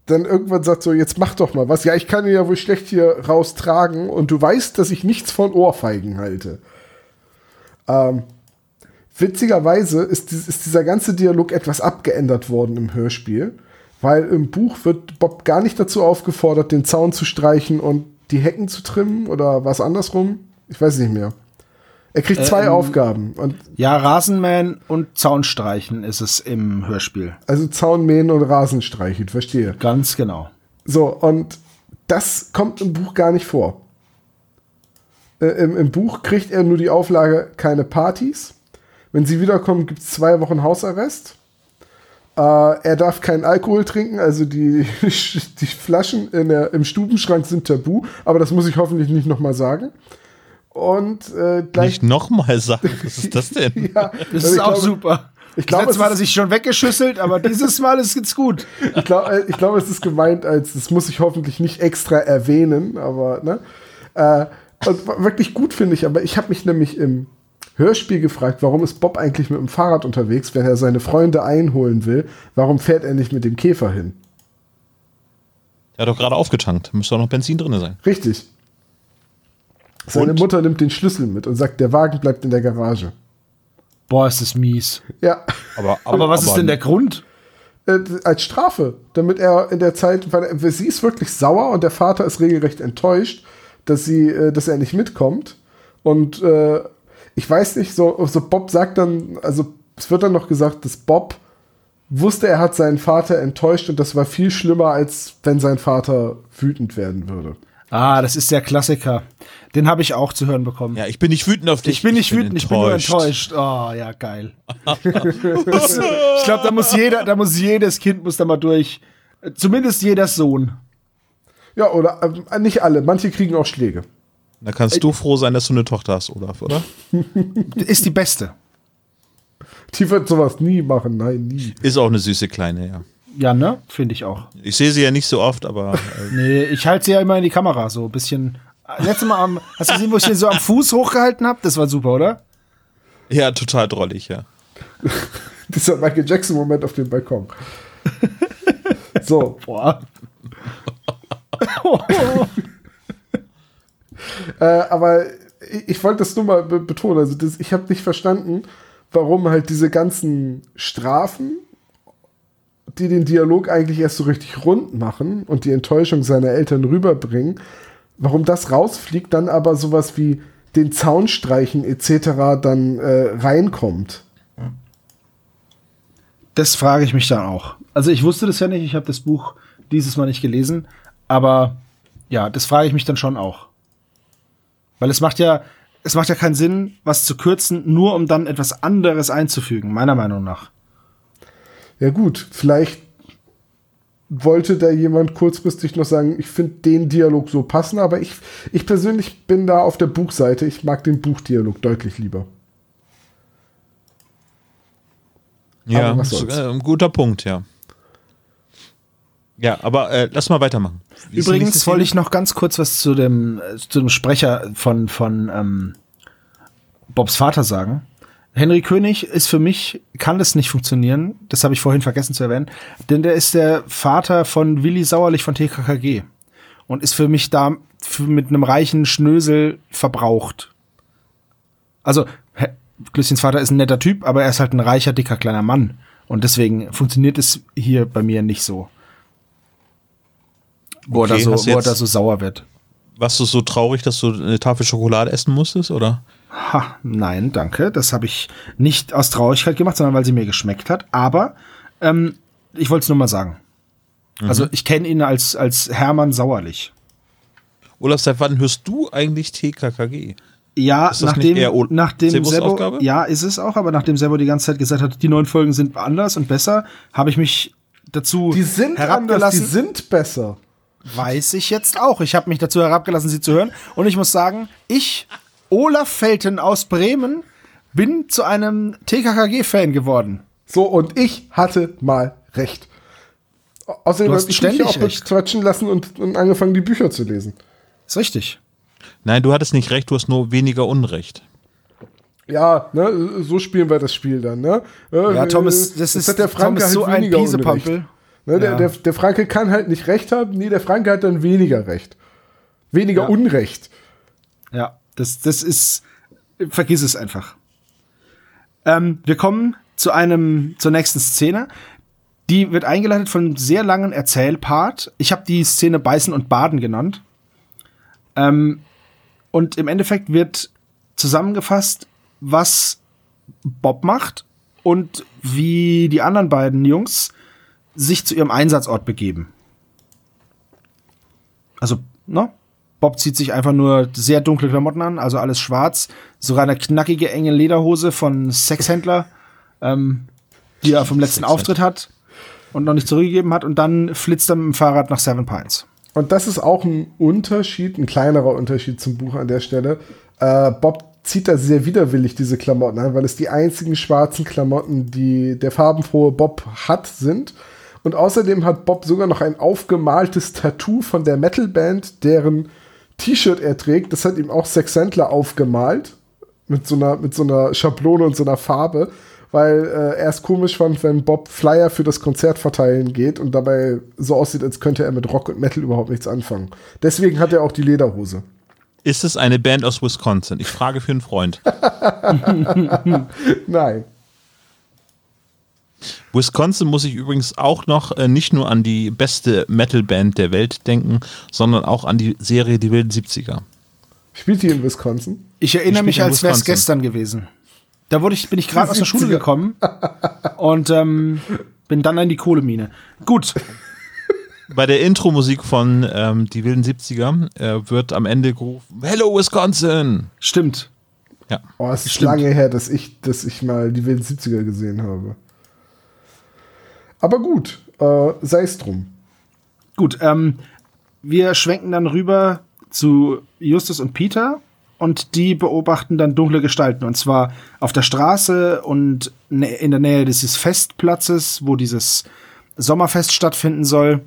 dann irgendwann sagt so, jetzt mach doch mal was. Ja, ich kann ihn ja wohl schlecht hier raustragen und du weißt, dass ich nichts von Ohrfeigen halte. Ähm, witzigerweise ist, ist, dieser ganze Dialog etwas abgeändert worden im Hörspiel, weil im Buch wird Bob gar nicht dazu aufgefordert, den Zaun zu streichen und die Hecken zu trimmen oder was andersrum. Ich weiß nicht mehr. Er kriegt zwei ähm, Aufgaben. Und ja, Rasenmähen und Zaunstreichen ist es im Hörspiel. Also Zaunmähen und Rasenstreichen, verstehe. Ganz genau. So, und das kommt im Buch gar nicht vor. Äh, im, Im Buch kriegt er nur die Auflage keine Partys. Wenn sie wiederkommen, gibt es zwei Wochen Hausarrest. Äh, er darf keinen Alkohol trinken, also die, *laughs* die Flaschen der, im Stubenschrank sind tabu, aber das muss ich hoffentlich nicht nochmal sagen und äh, gleich. Nicht nochmal sagen, was ist das denn? *laughs* ja, das ist auch glaube, super. Ich glaube, letztes Mal hat er sich schon weggeschüsselt, aber dieses Mal ist es gut. ich glaube, äh, ich glaub, es ist gemeint als, das muss ich hoffentlich nicht extra erwähnen, aber ne. Äh, und wirklich gut finde ich, aber ich habe mich nämlich im Hörspiel gefragt, warum ist Bob eigentlich mit dem Fahrrad unterwegs, wenn er seine Freunde einholen will? Warum fährt er nicht mit dem Käfer hin? Er hat doch gerade aufgetankt. Müsste doch noch Benzin drin sein. Richtig. Seine und? Mutter nimmt den Schlüssel mit und sagt, der Wagen bleibt in der Garage. Boah, ist das mies. Ja. Aber, aber, aber was aber ist denn der Grund? Äh, als Strafe, damit er in der Zeit, weil er, sie ist wirklich sauer und der Vater ist regelrecht enttäuscht, dass sie, äh, dass er nicht mitkommt. Und äh, ich weiß nicht, so, so Bob sagt dann, also es wird dann noch gesagt, dass Bob wusste, er hat seinen Vater enttäuscht und das war viel schlimmer, als wenn sein Vater wütend werden würde. Ah, das ist der Klassiker. Den habe ich auch zu hören bekommen. Ja, ich bin nicht wütend auf dich. Ich bin nicht ich bin wütend, enttäuscht. ich bin nur enttäuscht. Oh, ja, geil. das, *laughs* ich glaube, da muss jeder, da muss jedes Kind muss da mal durch. Zumindest jeder Sohn. Ja, oder äh, nicht alle. Manche kriegen auch Schläge. Da kannst du froh sein, dass du eine Tochter hast, Olaf, oder? *laughs* ist die beste. Die wird sowas nie machen, nein, nie. Ist auch eine süße Kleine, ja. Ja, ne? Finde ich auch. Ich sehe sie ja nicht so oft, aber. Äh *laughs* nee, ich halte sie ja immer in die Kamera, so ein bisschen. Letztes Mal am, hast du gesehen, wo ich sie so am Fuß hochgehalten habe? Das war super, oder? Ja, total drollig, ja. *laughs* Dieser Michael Jackson-Moment auf dem Balkon. So. Boah. Äh, aber ich, ich wollte das nur mal be betonen. Also, das, ich habe nicht verstanden, warum halt diese ganzen Strafen die den Dialog eigentlich erst so richtig rund machen und die Enttäuschung seiner Eltern rüberbringen, warum das rausfliegt, dann aber sowas wie den Zaun streichen etc. dann äh, reinkommt. Das frage ich mich dann auch. Also ich wusste das ja nicht, ich habe das Buch dieses Mal nicht gelesen, aber ja, das frage ich mich dann schon auch. Weil es macht ja, es macht ja keinen Sinn, was zu kürzen, nur um dann etwas anderes einzufügen, meiner Meinung nach. Ja gut, vielleicht wollte da jemand kurzfristig noch sagen, ich finde den Dialog so passend, aber ich, ich persönlich bin da auf der Buchseite. Ich mag den Buchdialog deutlich lieber. Ja, äh, ein guter Punkt, ja. Ja, aber äh, lass mal weitermachen. Wie Übrigens wollte ich noch ganz kurz was zu dem, äh, zu dem Sprecher von, von ähm, Bobs Vater sagen. Henry König ist für mich, kann das nicht funktionieren, das habe ich vorhin vergessen zu erwähnen, denn der ist der Vater von Willi Sauerlich von TKKG und ist für mich da mit einem reichen Schnösel verbraucht. Also, He- Glüsschens Vater ist ein netter Typ, aber er ist halt ein reicher, dicker, kleiner Mann. Und deswegen funktioniert es hier bei mir nicht so. Wo, Okay, er, da so, wo er so sauer wird. Warst du so traurig, dass du eine Tafel Schokolade essen musstest, oder? Ha, nein, danke. Das habe ich nicht aus Traurigkeit gemacht, sondern weil sie mir geschmeckt hat. Aber ähm, ich wollte es nur mal sagen. Also ich kenne ihn als, als Hermann Sauerlich. Olaf, seit wann hörst du eigentlich TKKG? Ja, Ist das nachdem, nicht eher O- nachdem Sebos Sebo, Aufgabe? ja, ist es auch, aber nachdem Sebo die ganze Zeit gesagt hat, die neuen Folgen sind anders und besser, habe ich mich dazu Die sind anders, die herabgelassen. sind besser. Weiß ich jetzt auch. Ich habe mich dazu herabgelassen, sie zu hören. Und ich muss sagen, ich, Olaf Felten aus Bremen, bin zu einem TKKG-Fan geworden. So, und ich hatte mal recht. Au- Außerdem habe ich mich ständig auch recht. quatschen lassen und, und angefangen, die Bücher zu lesen. Ist richtig. Nein, du hattest nicht recht, du hast nur weniger Unrecht. Ja, ne, so spielen wir das Spiel dann, ne? Ja, Äh, Thomas, das jetzt ist, hat der Thomas halt so ein Piesepampel. Ne, der, Ja. der, der Franke kann halt nicht recht haben, nee, der Franke hat dann weniger Recht. Weniger Ja. Unrecht. Ja, das, das ist, vergiss es einfach. Ähm, wir kommen zu einem, zur nächsten Szene. Die wird eingeleitet von einem sehr langen Erzählpart. Ich habe die Szene Beißen und Baden genannt. Ähm, und im Endeffekt wird zusammengefasst, was Bob macht und wie die anderen beiden Jungs sich zu ihrem Einsatzort begeben. Also, ne? Bob zieht sich einfach nur sehr dunkle Klamotten an, also alles schwarz. Sogar eine knackige, enge Lederhose von Sexhändler, ähm, die er vom letzten. Auftritt hat und noch nicht zurückgegeben hat. Und dann flitzt er mit dem Fahrrad nach Seven Pines. Und das ist auch ein Unterschied, ein kleinerer Unterschied zum Buch an der Stelle. Äh, Bob zieht da sehr widerwillig diese Klamotten an, weil es die einzigen schwarzen Klamotten, die der farbenfrohe Bob hat, sind. Und außerdem hat Bob sogar noch ein aufgemaltes Tattoo von der Metalband, deren T-Shirt er trägt. Das hat ihm auch Sex Sandler aufgemalt. Mit so einer, mit so einer Schablone und so einer Farbe. Weil äh, er es komisch fand, wenn Bob Flyer für das Konzert verteilen geht und dabei so aussieht, als könnte er mit Rock und Metal überhaupt nichts anfangen. Deswegen hat er auch die Lederhose. Ist es eine Band aus Wisconsin? Ich frage für einen Freund. *laughs* Nein. Wisconsin muss ich übrigens auch noch äh, nicht nur an die beste Metalband der Welt denken, sondern auch an die Serie Die wilden 70er. Spielt die in Wisconsin? Ich erinnere Ich mich, als wäre es gestern gewesen. Da wurde ich, bin ich gerade aus der Schule 70er. gekommen und ähm, bin dann in die Kohlemine. Gut, Bei der Intro-Musik von ähm, Die wilden 70er äh, wird am Ende gerufen, Hello Wisconsin! stimmt. Ja. Oh, es ist Stimmt. lange her, dass ich, dass ich mal die wilden 70er gesehen habe. Aber gut, äh, sei es drum. Gut, ähm, wir schwenken dann rüber zu Justus und Peter und die beobachten dann dunkle Gestalten und zwar auf der Straße und in der Nähe dieses Festplatzes, wo dieses Sommerfest stattfinden soll.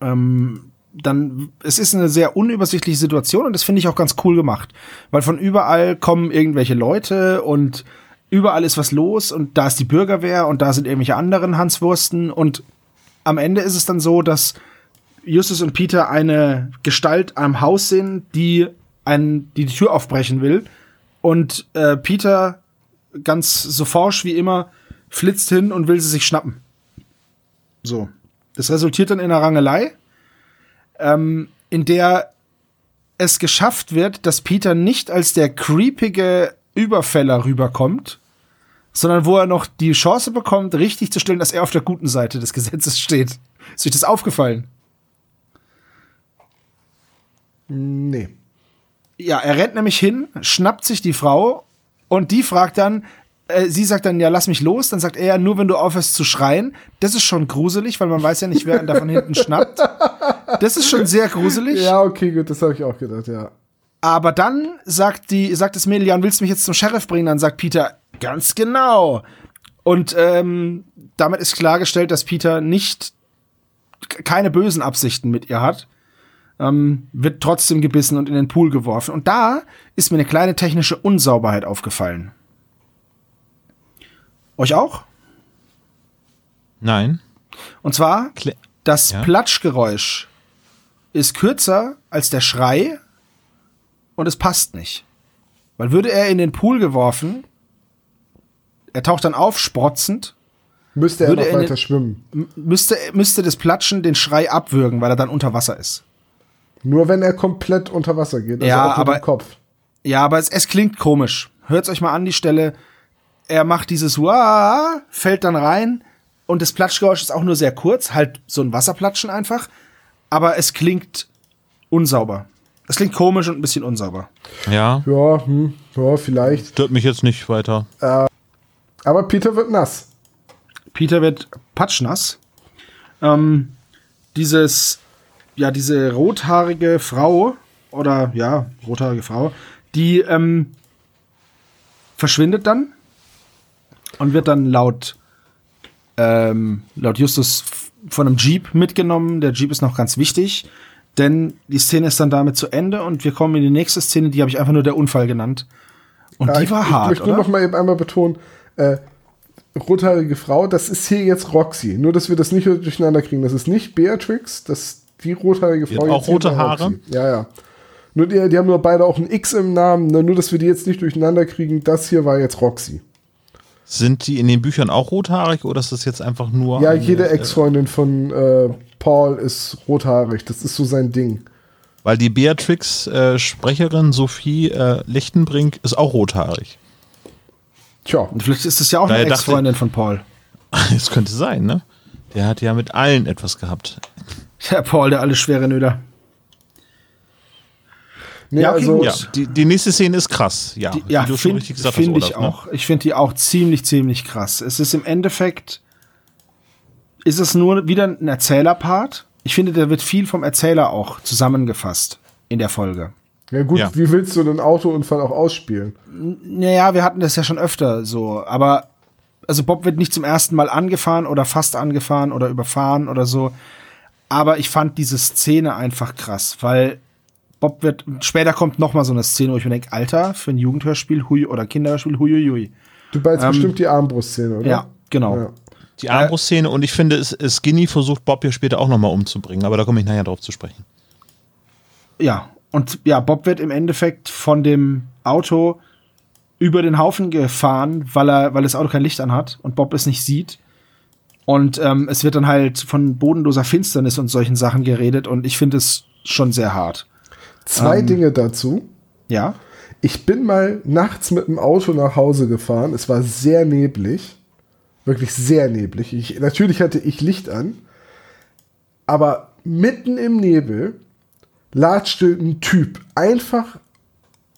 Ähm, dann, es ist eine sehr unübersichtliche Situation und das finde ich auch ganz cool gemacht, weil von überall kommen irgendwelche Leute und überall ist was los und da ist die Bürgerwehr und da sind irgendwelche anderen Hanswursten und am Ende ist es dann so, dass Justus und Peter eine Gestalt am Haus sehen, die einen, die, die Tür aufbrechen will. Und äh, Peter, ganz so forsch wie immer, flitzt hin und will sie sich schnappen. So. Das resultiert dann in einer Rangelei, ähm, in der es geschafft wird, dass Peter nicht als der creepige Überfäller rüberkommt, sondern wo er noch die Chance bekommt, richtig zu stellen, dass er auf der guten Seite des Gesetzes steht. Ist euch das aufgefallen? Nee. Ja, er rennt nämlich hin, schnappt sich die Frau und die fragt dann, äh, sie sagt dann, ja, lass mich los. Dann sagt er, ja, nur wenn du aufhörst zu schreien. Das ist schon gruselig, weil man weiß ja nicht, wer ihn da von hinten schnappt. Das ist schon sehr gruselig. Ja, okay, gut, das habe ich auch gedacht, ja. Aber dann sagt die, sagt das Mädel, Jan, willst du mich jetzt zum Sheriff bringen? Dann sagt Peter, ganz genau. Und ähm, damit ist klargestellt, dass Peter nicht keine bösen Absichten mit ihr hat. Ähm, wird trotzdem gebissen und in den Pool geworfen. Und da ist mir eine kleine technische Unsauberheit aufgefallen. Euch auch? Nein. Und zwar, das Ja. Platschgeräusch ist kürzer als der Schrei und es passt nicht. Weil würde er in den Pool geworfen, er taucht dann auf, sprotzend, Müsste er noch er weiter den- schwimmen. müsste, müsste das Platschen den Schrei abwürgen, weil er dann unter Wasser ist. Nur wenn er komplett unter Wasser geht. Also Ja, aber- dem Kopf. Ja, aber es, es klingt komisch. Hört's euch mal an, die Stelle. Er macht dieses Wah, fällt dann rein und das Platschgeräusch ist auch nur sehr kurz, halt so ein Wasserplatschen einfach. Aber es klingt unsauber. Es klingt komisch und ein bisschen unsauber. Ja. Ja, hm, ja, vielleicht. Stört mich jetzt nicht weiter. Aber Peter wird nass. Peter wird patschnass. Ähm, dieses, ja, diese rothaarige Frau, oder ja, rothaarige Frau, die ähm, verschwindet dann und wird dann laut, ähm, laut Justus von einem Jeep mitgenommen. Der Jeep ist noch ganz wichtig, denn die Szene ist dann damit zu Ende und wir kommen in die nächste Szene, die habe ich einfach nur der Unfall genannt. Und Ja, die ich, war ich hart, möchte nur noch mal eben einmal betonen, äh, rothaarige Frau, das ist hier jetzt Roxy. Nur, dass wir das nicht durcheinander kriegen. Das ist nicht Beatrix, das die rothaarige Die Frau. hat auch jetzt hier rote Haare? Roxy. Ja, ja. Nur die, die haben nur beide auch ein X im Namen. ne, Nur, dass wir die jetzt nicht durcheinander kriegen. Das hier war jetzt Roxy. Sind die in den Büchern auch rothaarig oder ist das jetzt einfach nur. Ja, eine, jede äh, Ex-Freundin von äh, Paul ist rothaarig. Das ist so sein Ding. Weil die Beatrix-Sprecherin Sophie äh, Lichtenbrink ist auch rothaarig. Tja, Und vielleicht ist es ja auch Daher eine Ex-Freundin von Paul. *laughs* Das könnte sein, ne? Der hat ja mit allen etwas gehabt. Der Paul, der alle schwere Nöder. Nee, Ja, okay, also gut. Ja, die, die nächste Szene ist krass. Ja, Die, ja, finde find ich ne? auch. Ich finde die auch ziemlich, ziemlich krass. Es ist im Endeffekt, ist es nur wieder ein Erzählerpart. Ich finde, da wird viel vom Erzähler auch zusammengefasst in der Folge. ja gut, Ja. wie willst du einen Autounfall auch ausspielen? Naja, wir hatten das ja schon öfter so, aber also Bob wird nicht zum ersten Mal angefahren oder fast angefahren oder überfahren oder so. Aber ich fand diese Szene einfach krass, weil Bob wird, später kommt noch mal so eine Szene, wo ich mir denke, Alter, für ein Jugendhörspiel, hui, oder Kinderhörspiel, huiuiui. Du meinst Ähm, bestimmt die Armbrustszene, oder? Ja, genau. Ja. Die Armbrustszene und ich finde, Skinny versucht Bob hier später auch nochmal umzubringen, aber da komme ich nachher drauf zu sprechen. Ja, und ja, Bob wird im Endeffekt von dem Auto über den Haufen gefahren, weil er, weil das Auto kein Licht anhat und Bob es nicht sieht. Und ähm, es wird dann halt von bodenloser Finsternis und solchen Sachen geredet und ich finde es schon sehr hart. Zwei Ähm. Dinge dazu. Ja. Ich bin mal nachts mit dem Auto nach Hause gefahren. Es war sehr neblig. Wirklich sehr neblig. Ich, natürlich hatte ich Licht an. Aber mitten im Nebel latschte ein Typ einfach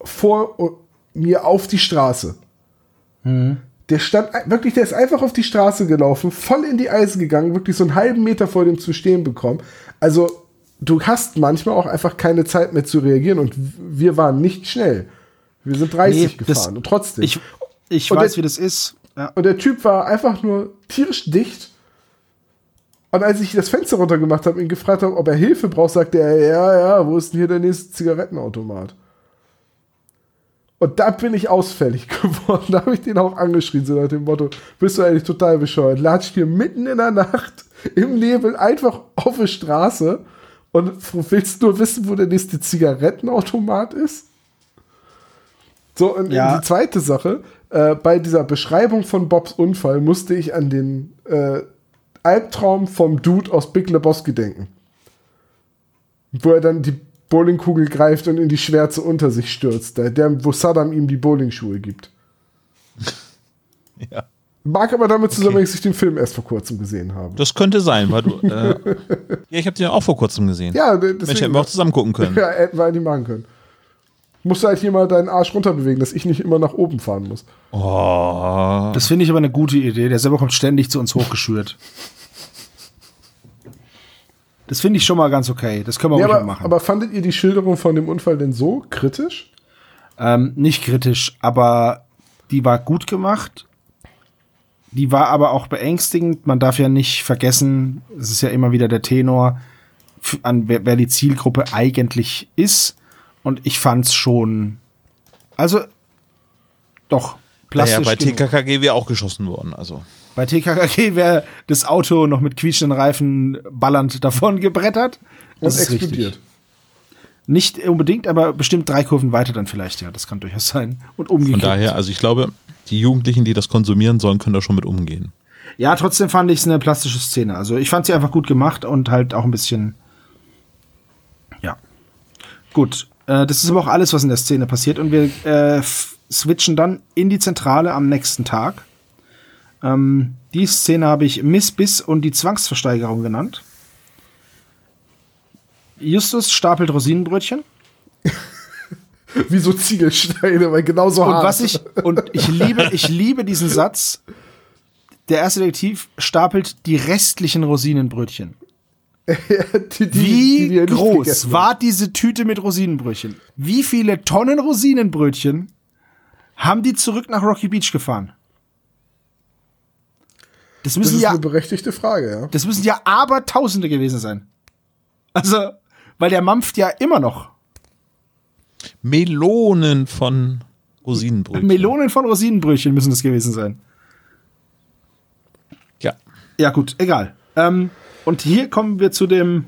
vor mir auf die Straße. Der stand wirklich, der ist einfach auf die Straße gelaufen, voll in die Eisen gegangen, wirklich so einen halben Meter vor dem zu stehen bekommen. Also, du hast manchmal auch einfach keine Zeit mehr zu reagieren und wir waren nicht schnell. Wir sind 30 Nee, das- gefahren und trotzdem. Ich, ich Und weiß, der- wie das ist. Ja. und der Typ war einfach nur tierisch dicht. Und als ich das Fenster runtergemacht habe und ihn gefragt habe, ob er Hilfe braucht, sagte er, ja, ja, wo ist denn hier der nächste Zigarettenautomat? Und da bin ich ausfällig *laughs* geworden. Da habe ich den auch angeschrien, so nach dem Motto, bist du eigentlich total bescheuert? Latscht hier mitten in der Nacht im Nebel einfach auf der Straße und willst nur wissen, wo der nächste Zigarettenautomat ist? So, und Ja. die zweite Sache, äh, bei dieser Beschreibung von Bobs Unfall musste ich an den äh, Albtraum vom Dude aus Big Lebowski denken. Wo er dann die Bowlingkugel greift und in die Schwärze unter sich stürzt. Der, der, wo Saddam ihm die Bowlingschuhe gibt. *laughs* Ja. Mag aber damit zusammenhängen, dass ich den Film erst vor kurzem gesehen habe. Das könnte sein, weil du. Äh, *laughs* ja, ich habe den auch vor kurzem gesehen. Ja, Mensch, deswegen. hätten wir auch zusammen gucken können. *laughs* Ja, hätten wir eigentlich machen können. Musst du halt hier mal deinen Arsch runter bewegen, dass ich nicht immer nach oben fahren muss. Oh. Das finde ich aber eine gute Idee. Der selber kommt ständig zu uns hochgeschürt. Das finde ich schon mal ganz okay. Das können wir Ja, mal aber, machen. aber fandet ihr die Schilderung von dem Unfall denn so kritisch? Ähm, nicht kritisch, aber die war gut gemacht. Die war aber auch beängstigend. Man darf ja nicht vergessen, es ist ja immer wieder der Tenor, an wer, wer die Zielgruppe eigentlich ist. Und ich fand's schon, also doch Naja, plastisch. bei genug. TKKG wäre auch geschossen worden. Also. Bei TKKG wäre das Auto noch mit quietschenden Reifen ballernd davon gebrettert. Und Das ist explodiert. richtig. Nicht unbedingt, aber bestimmt drei Kurven weiter dann vielleicht, ja. Das kann durchaus sein. Und Von umgekehrt. daher, also ich glaube, die Jugendlichen, die das konsumieren sollen, können da schon mit umgehen. Ja, trotzdem fand ich es eine plastische Szene. Also ich fand sie einfach gut gemacht und halt auch ein bisschen. Ja. Gut. Äh, das ist aber auch alles, was in der Szene passiert. Und wir äh, switchen dann in die Zentrale am nächsten Tag. Ähm, die Szene habe ich Miss Biss und die Zwangsversteigerung genannt. Justus stapelt Rosinenbrötchen. *laughs* Wie so Ziegelsteine, weil genauso Und hart. was ich, und ich liebe, ich liebe diesen Satz. Der erste Detektiv stapelt die restlichen Rosinenbrötchen. *laughs* die, die, Wie die groß war diese Tüte mit Rosinenbrötchen? Wie viele Tonnen Rosinenbrötchen haben die zurück nach Rocky Beach gefahren? Das Das müssen ist ja, eine berechtigte Frage, ja. das müssen ja Abertausende gewesen sein. Also, weil der mampft ja immer noch. Melonen von Rosinenbrötchen. Melonen von Rosinenbrötchen müssen das gewesen sein. Ja. Ja, gut, egal. Ähm, und hier kommen wir zu dem,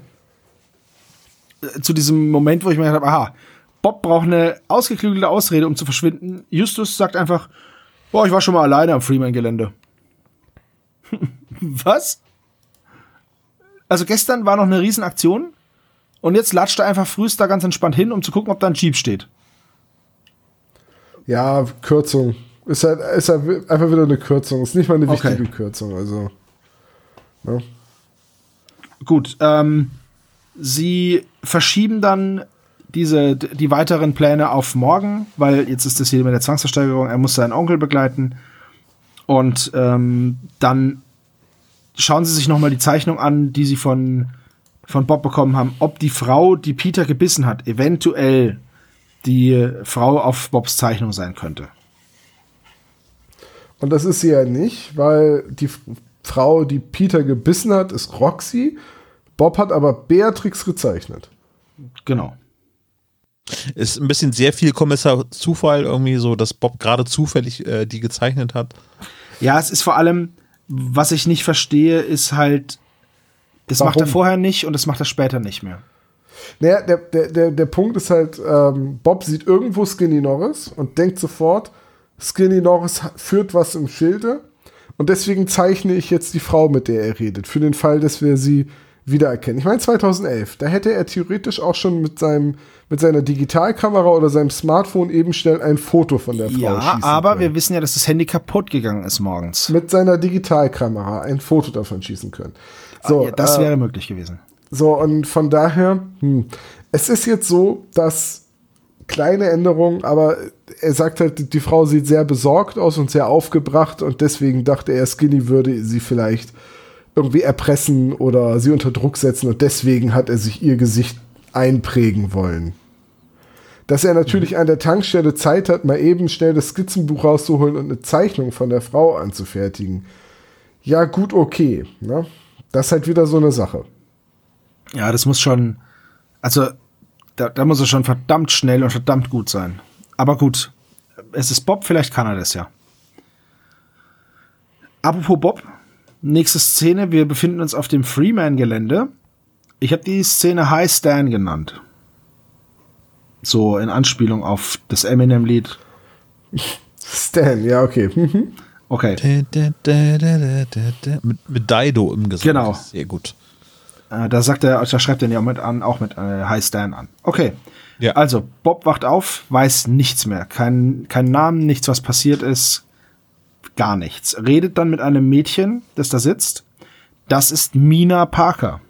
äh, zu diesem Moment, wo ich mir gedacht habe, aha, Bob braucht eine ausgeklügelte Ausrede, um zu verschwinden. Justus sagt einfach, boah, ich war schon mal alleine am Freeman-Gelände. *laughs* Was? Also gestern war noch eine Riesenaktion und jetzt latscht er einfach frühst da ganz entspannt hin, um zu gucken, ob da ein Jeep steht. Ja, Kürzung. Ist halt, ist halt einfach wieder eine Kürzung. Ist nicht mal eine Okay. wichtige Kürzung. Also. Ne? Gut, ähm, sie verschieben dann diese, die weiteren Pläne auf morgen, weil jetzt ist das hier mit der Zwangsversteigerung, er muss seinen Onkel begleiten. Und ähm, dann schauen sie sich nochmal die Zeichnung an, die sie von, von Bob bekommen haben, ob die Frau, die Peter gebissen hat, eventuell die Frau auf Bobs Zeichnung sein könnte. Und das ist sie ja nicht, weil die Frau, die Peter gebissen hat, ist Roxy. Bob hat aber Beatrix gezeichnet. Genau. Ist ein bisschen sehr viel Kommissar Zufall, irgendwie so, dass Bob gerade zufällig äh, die gezeichnet hat. Ja, es ist vor allem, was ich nicht verstehe, ist halt, das macht er Warum? vorher nicht und das macht er später nicht mehr. Naja, der, der, der, der Punkt ist halt, ähm, Bob sieht irgendwo Skinny Norris und denkt sofort, Skinny Norris führt was im Schilde. Und deswegen zeichne ich jetzt die Frau, mit der er redet, für den Fall, dass wir sie wiedererkennen. Ich meine 2011, da hätte er theoretisch auch schon mit seinem mit seiner Digitalkamera oder seinem Smartphone eben schnell ein Foto von der Frau Ja, schießen aber können. wir wissen ja, dass das Handy kaputt gegangen ist morgens. mit seiner Digitalkamera ein Foto davon schießen können. So, ja, das äh, wäre möglich gewesen. so, und von daher, hm, es ist jetzt so, dass kleine Änderungen, aber er sagt halt, die Frau sieht sehr besorgt aus und sehr aufgebracht und deswegen dachte er, Skinny würde sie vielleicht irgendwie erpressen oder sie unter Druck setzen und deswegen hat er sich ihr Gesicht einprägen wollen. Dass er natürlich an der Tankstelle Zeit hat, mal eben schnell das Skizzenbuch rauszuholen und eine Zeichnung von der Frau anzufertigen. Ja, gut, okay. Ne? Das ist halt wieder so eine Sache. Ja, das muss schon, also da, da muss er schon verdammt schnell und verdammt gut sein. Aber gut, es ist Bob, vielleicht kann er das ja. Apropos Bob, nächste Szene, wir befinden uns auf dem Freeman-Gelände. Ich habe die Szene High Stan genannt. So in Anspielung auf das Eminem-Lied. *laughs* Stan, ja, okay. Okay. Da, da, da. Mit, mit Dido im Gesang. Genau. Sehr gut. Äh, da sagt er, da schreibt er ja auch mit an, auch mit äh, High Stan an. Okay. Ja. Also, Bob wacht auf, weiß nichts mehr. Kein, kein Namen, nichts, was passiert ist. gar nichts. Redet dann mit einem Mädchen, das da sitzt. Das ist Mina Parker.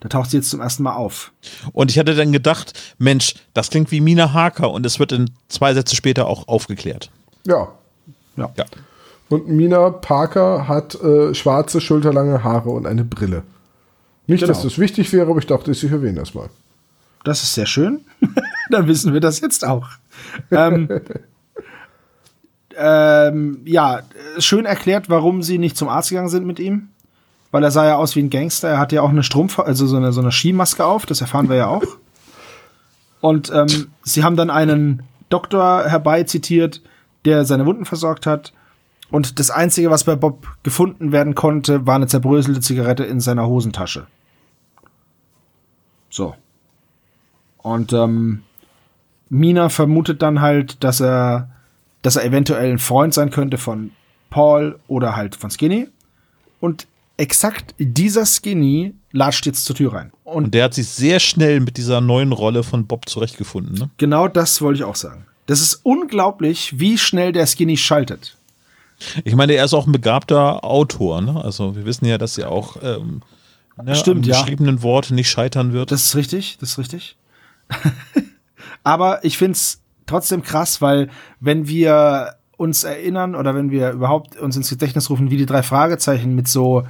Da taucht sie jetzt zum ersten Mal auf. Und ich hatte dann gedacht, Mensch, das klingt wie Mina Harker und es wird in zwei Sätze später auch aufgeklärt. Ja. Ja. Ja. Und Mina Parker hat äh, schwarze, schulterlange Haare und eine Brille. Nicht, Genau. dass das wichtig wäre, aber ich dachte, ich erwähne das mal. Das ist sehr schön. *laughs* Dann wissen wir das jetzt auch. ähm, *laughs* ähm, ja, schön erklärt, warum sie nicht zum Arzt gegangen sind mit ihm. Weil er sah ja aus wie ein Gangster. Er hatte ja auch eine Strumpf, also so eine, so eine Skimaske auf. Das erfahren wir ja auch. *laughs* Und ähm, sie haben dann einen Doktor herbeizitiert, der seine Wunden versorgt hat. Und das Einzige, was bei Bob gefunden werden konnte, war eine zerbröselte Zigarette in seiner Hosentasche. So. Und ähm, Mina vermutet dann halt, dass er, dass er eventuell ein Freund sein könnte von Paul oder halt von Skinny. Und exakt dieser Skinny latscht jetzt zur Tür rein. Und Und der hat sich sehr schnell mit dieser neuen Rolle von Bob zurechtgefunden. Ne? genau das wollte ich auch sagen. Das ist unglaublich, wie schnell der Skinny schaltet. Ich meine, er ist auch ein begabter Autor. Ne? Also wir wissen ja, dass er auch ähm, ne, Stimmt, ja. geschriebenen Wort nicht scheitern wird. Das ist richtig, das ist richtig. *laughs* Aber ich find's trotzdem krass, weil wenn wir uns erinnern oder wenn wir überhaupt uns ins Gedächtnis rufen, wie die drei Fragezeichen mit so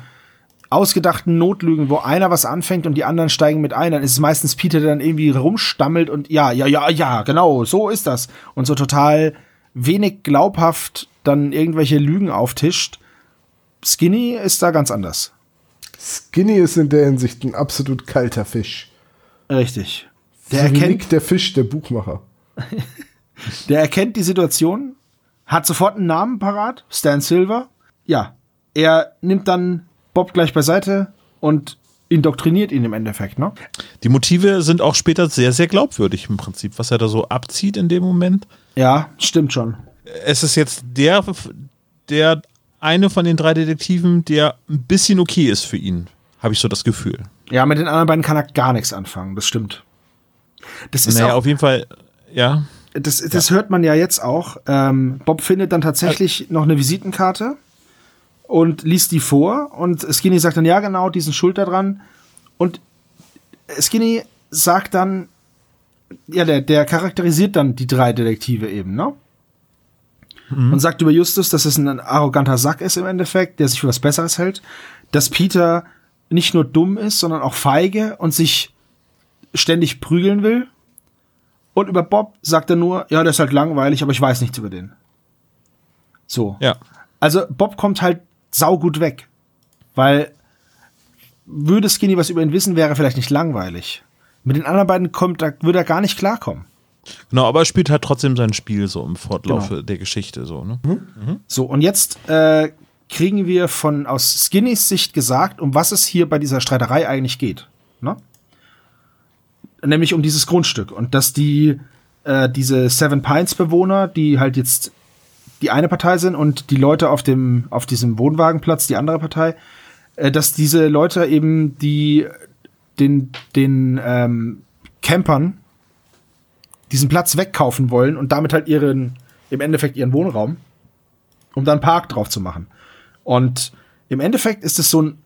ausgedachten Notlügen, wo einer was anfängt und die anderen steigen mit ein, dann ist es meistens Peter, der dann irgendwie rumstammelt und ja, ja, ja, ja, genau, so ist das. Und so total wenig glaubhaft dann irgendwelche Lügen auftischt. Skinny ist da ganz anders. Skinny ist in der Hinsicht ein absolut kalter Fisch. Richtig. Der so erkennt, Nick der Fisch, der Buchmacher. *laughs* Der erkennt die Situation, hat sofort einen Namen parat, Stan Silver. Ja, er nimmt dann Bob gleich beiseite und indoktriniert ihn im Endeffekt, ne? Die Motive sind auch später sehr, sehr glaubwürdig im Prinzip, was er da so abzieht in dem Moment. Ja, stimmt schon. Es ist jetzt der, der eine von den drei Detektiven, der ein bisschen okay ist für ihn, habe ich so das Gefühl. Ja, mit den anderen beiden kann er gar nichts anfangen, das stimmt. Das ist naja, auf jeden Fall, ja. das, das hört man ja jetzt auch. Ähm, Bob findet dann tatsächlich noch eine Visitenkarte und liest die vor und Skinny sagt dann, ja genau, diesen Schulter dran und Skinny sagt dann, ja, der, der charakterisiert dann die drei Detektive eben, ne? Und sagt über Justus, dass es ein arroganter Sack ist im Endeffekt, der sich für was Besseres hält, dass Peter nicht nur dumm ist, sondern auch feige und sich ständig prügeln will. Und über Bob sagt er nur, ja, der ist halt langweilig, aber ich weiß nichts über den. So. Ja. Also Bob kommt halt saugut weg. Weil würde Skinny was über ihn wissen, wäre vielleicht nicht langweilig. Mit den anderen beiden kommt, da würde er gar nicht klarkommen. Genau, aber er spielt halt trotzdem sein Spiel so im Fortlauf Genau. der Geschichte so, ne? So, und jetzt äh, kriegen wir von aus Skinnys Sicht gesagt, um was es hier bei dieser Streiterei eigentlich geht. Ne? Nämlich um dieses Grundstück. Und dass die, äh, diese Seven Pines Bewohner, die halt jetzt die eine Partei sind und die Leute auf dem, auf diesem Wohnwagenplatz, die andere Partei, äh, dass diese Leute eben die den, den ähm, Campern diesen Platz wegkaufen wollen und damit halt ihren, im Endeffekt ihren Wohnraum, um dann Park drauf zu machen. Und im Endeffekt ist es so ein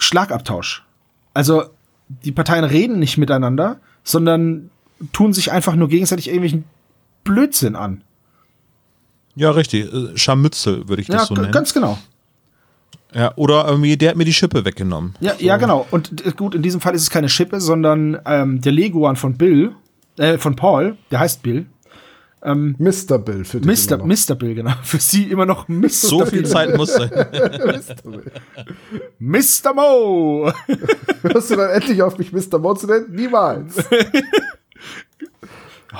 Schlagabtausch. Also die Parteien reden nicht miteinander, sondern tun sich einfach nur gegenseitig irgendwelchen Blödsinn an. Ja, richtig. Äh, Scharmützel würde ich das Ja, so nennen. ganz genau. Ja, oder irgendwie, der hat mir die Schippe weggenommen. Ja, ja, genau. Und gut, in diesem Fall ist es keine Schippe, sondern ähm, der Leguan von Bill, äh, von Paul, der heißt Bill. Mr. Bill für dich Mr. immer noch. Mr. Bill, genau. *laughs* Für sie immer noch Mr. So viel Bill. Zeit muss sein. *laughs* Mr. Bill. Mr. Mo! *laughs* Hörst du dann endlich auf mich Mr. Mo zu nennen? Niemals.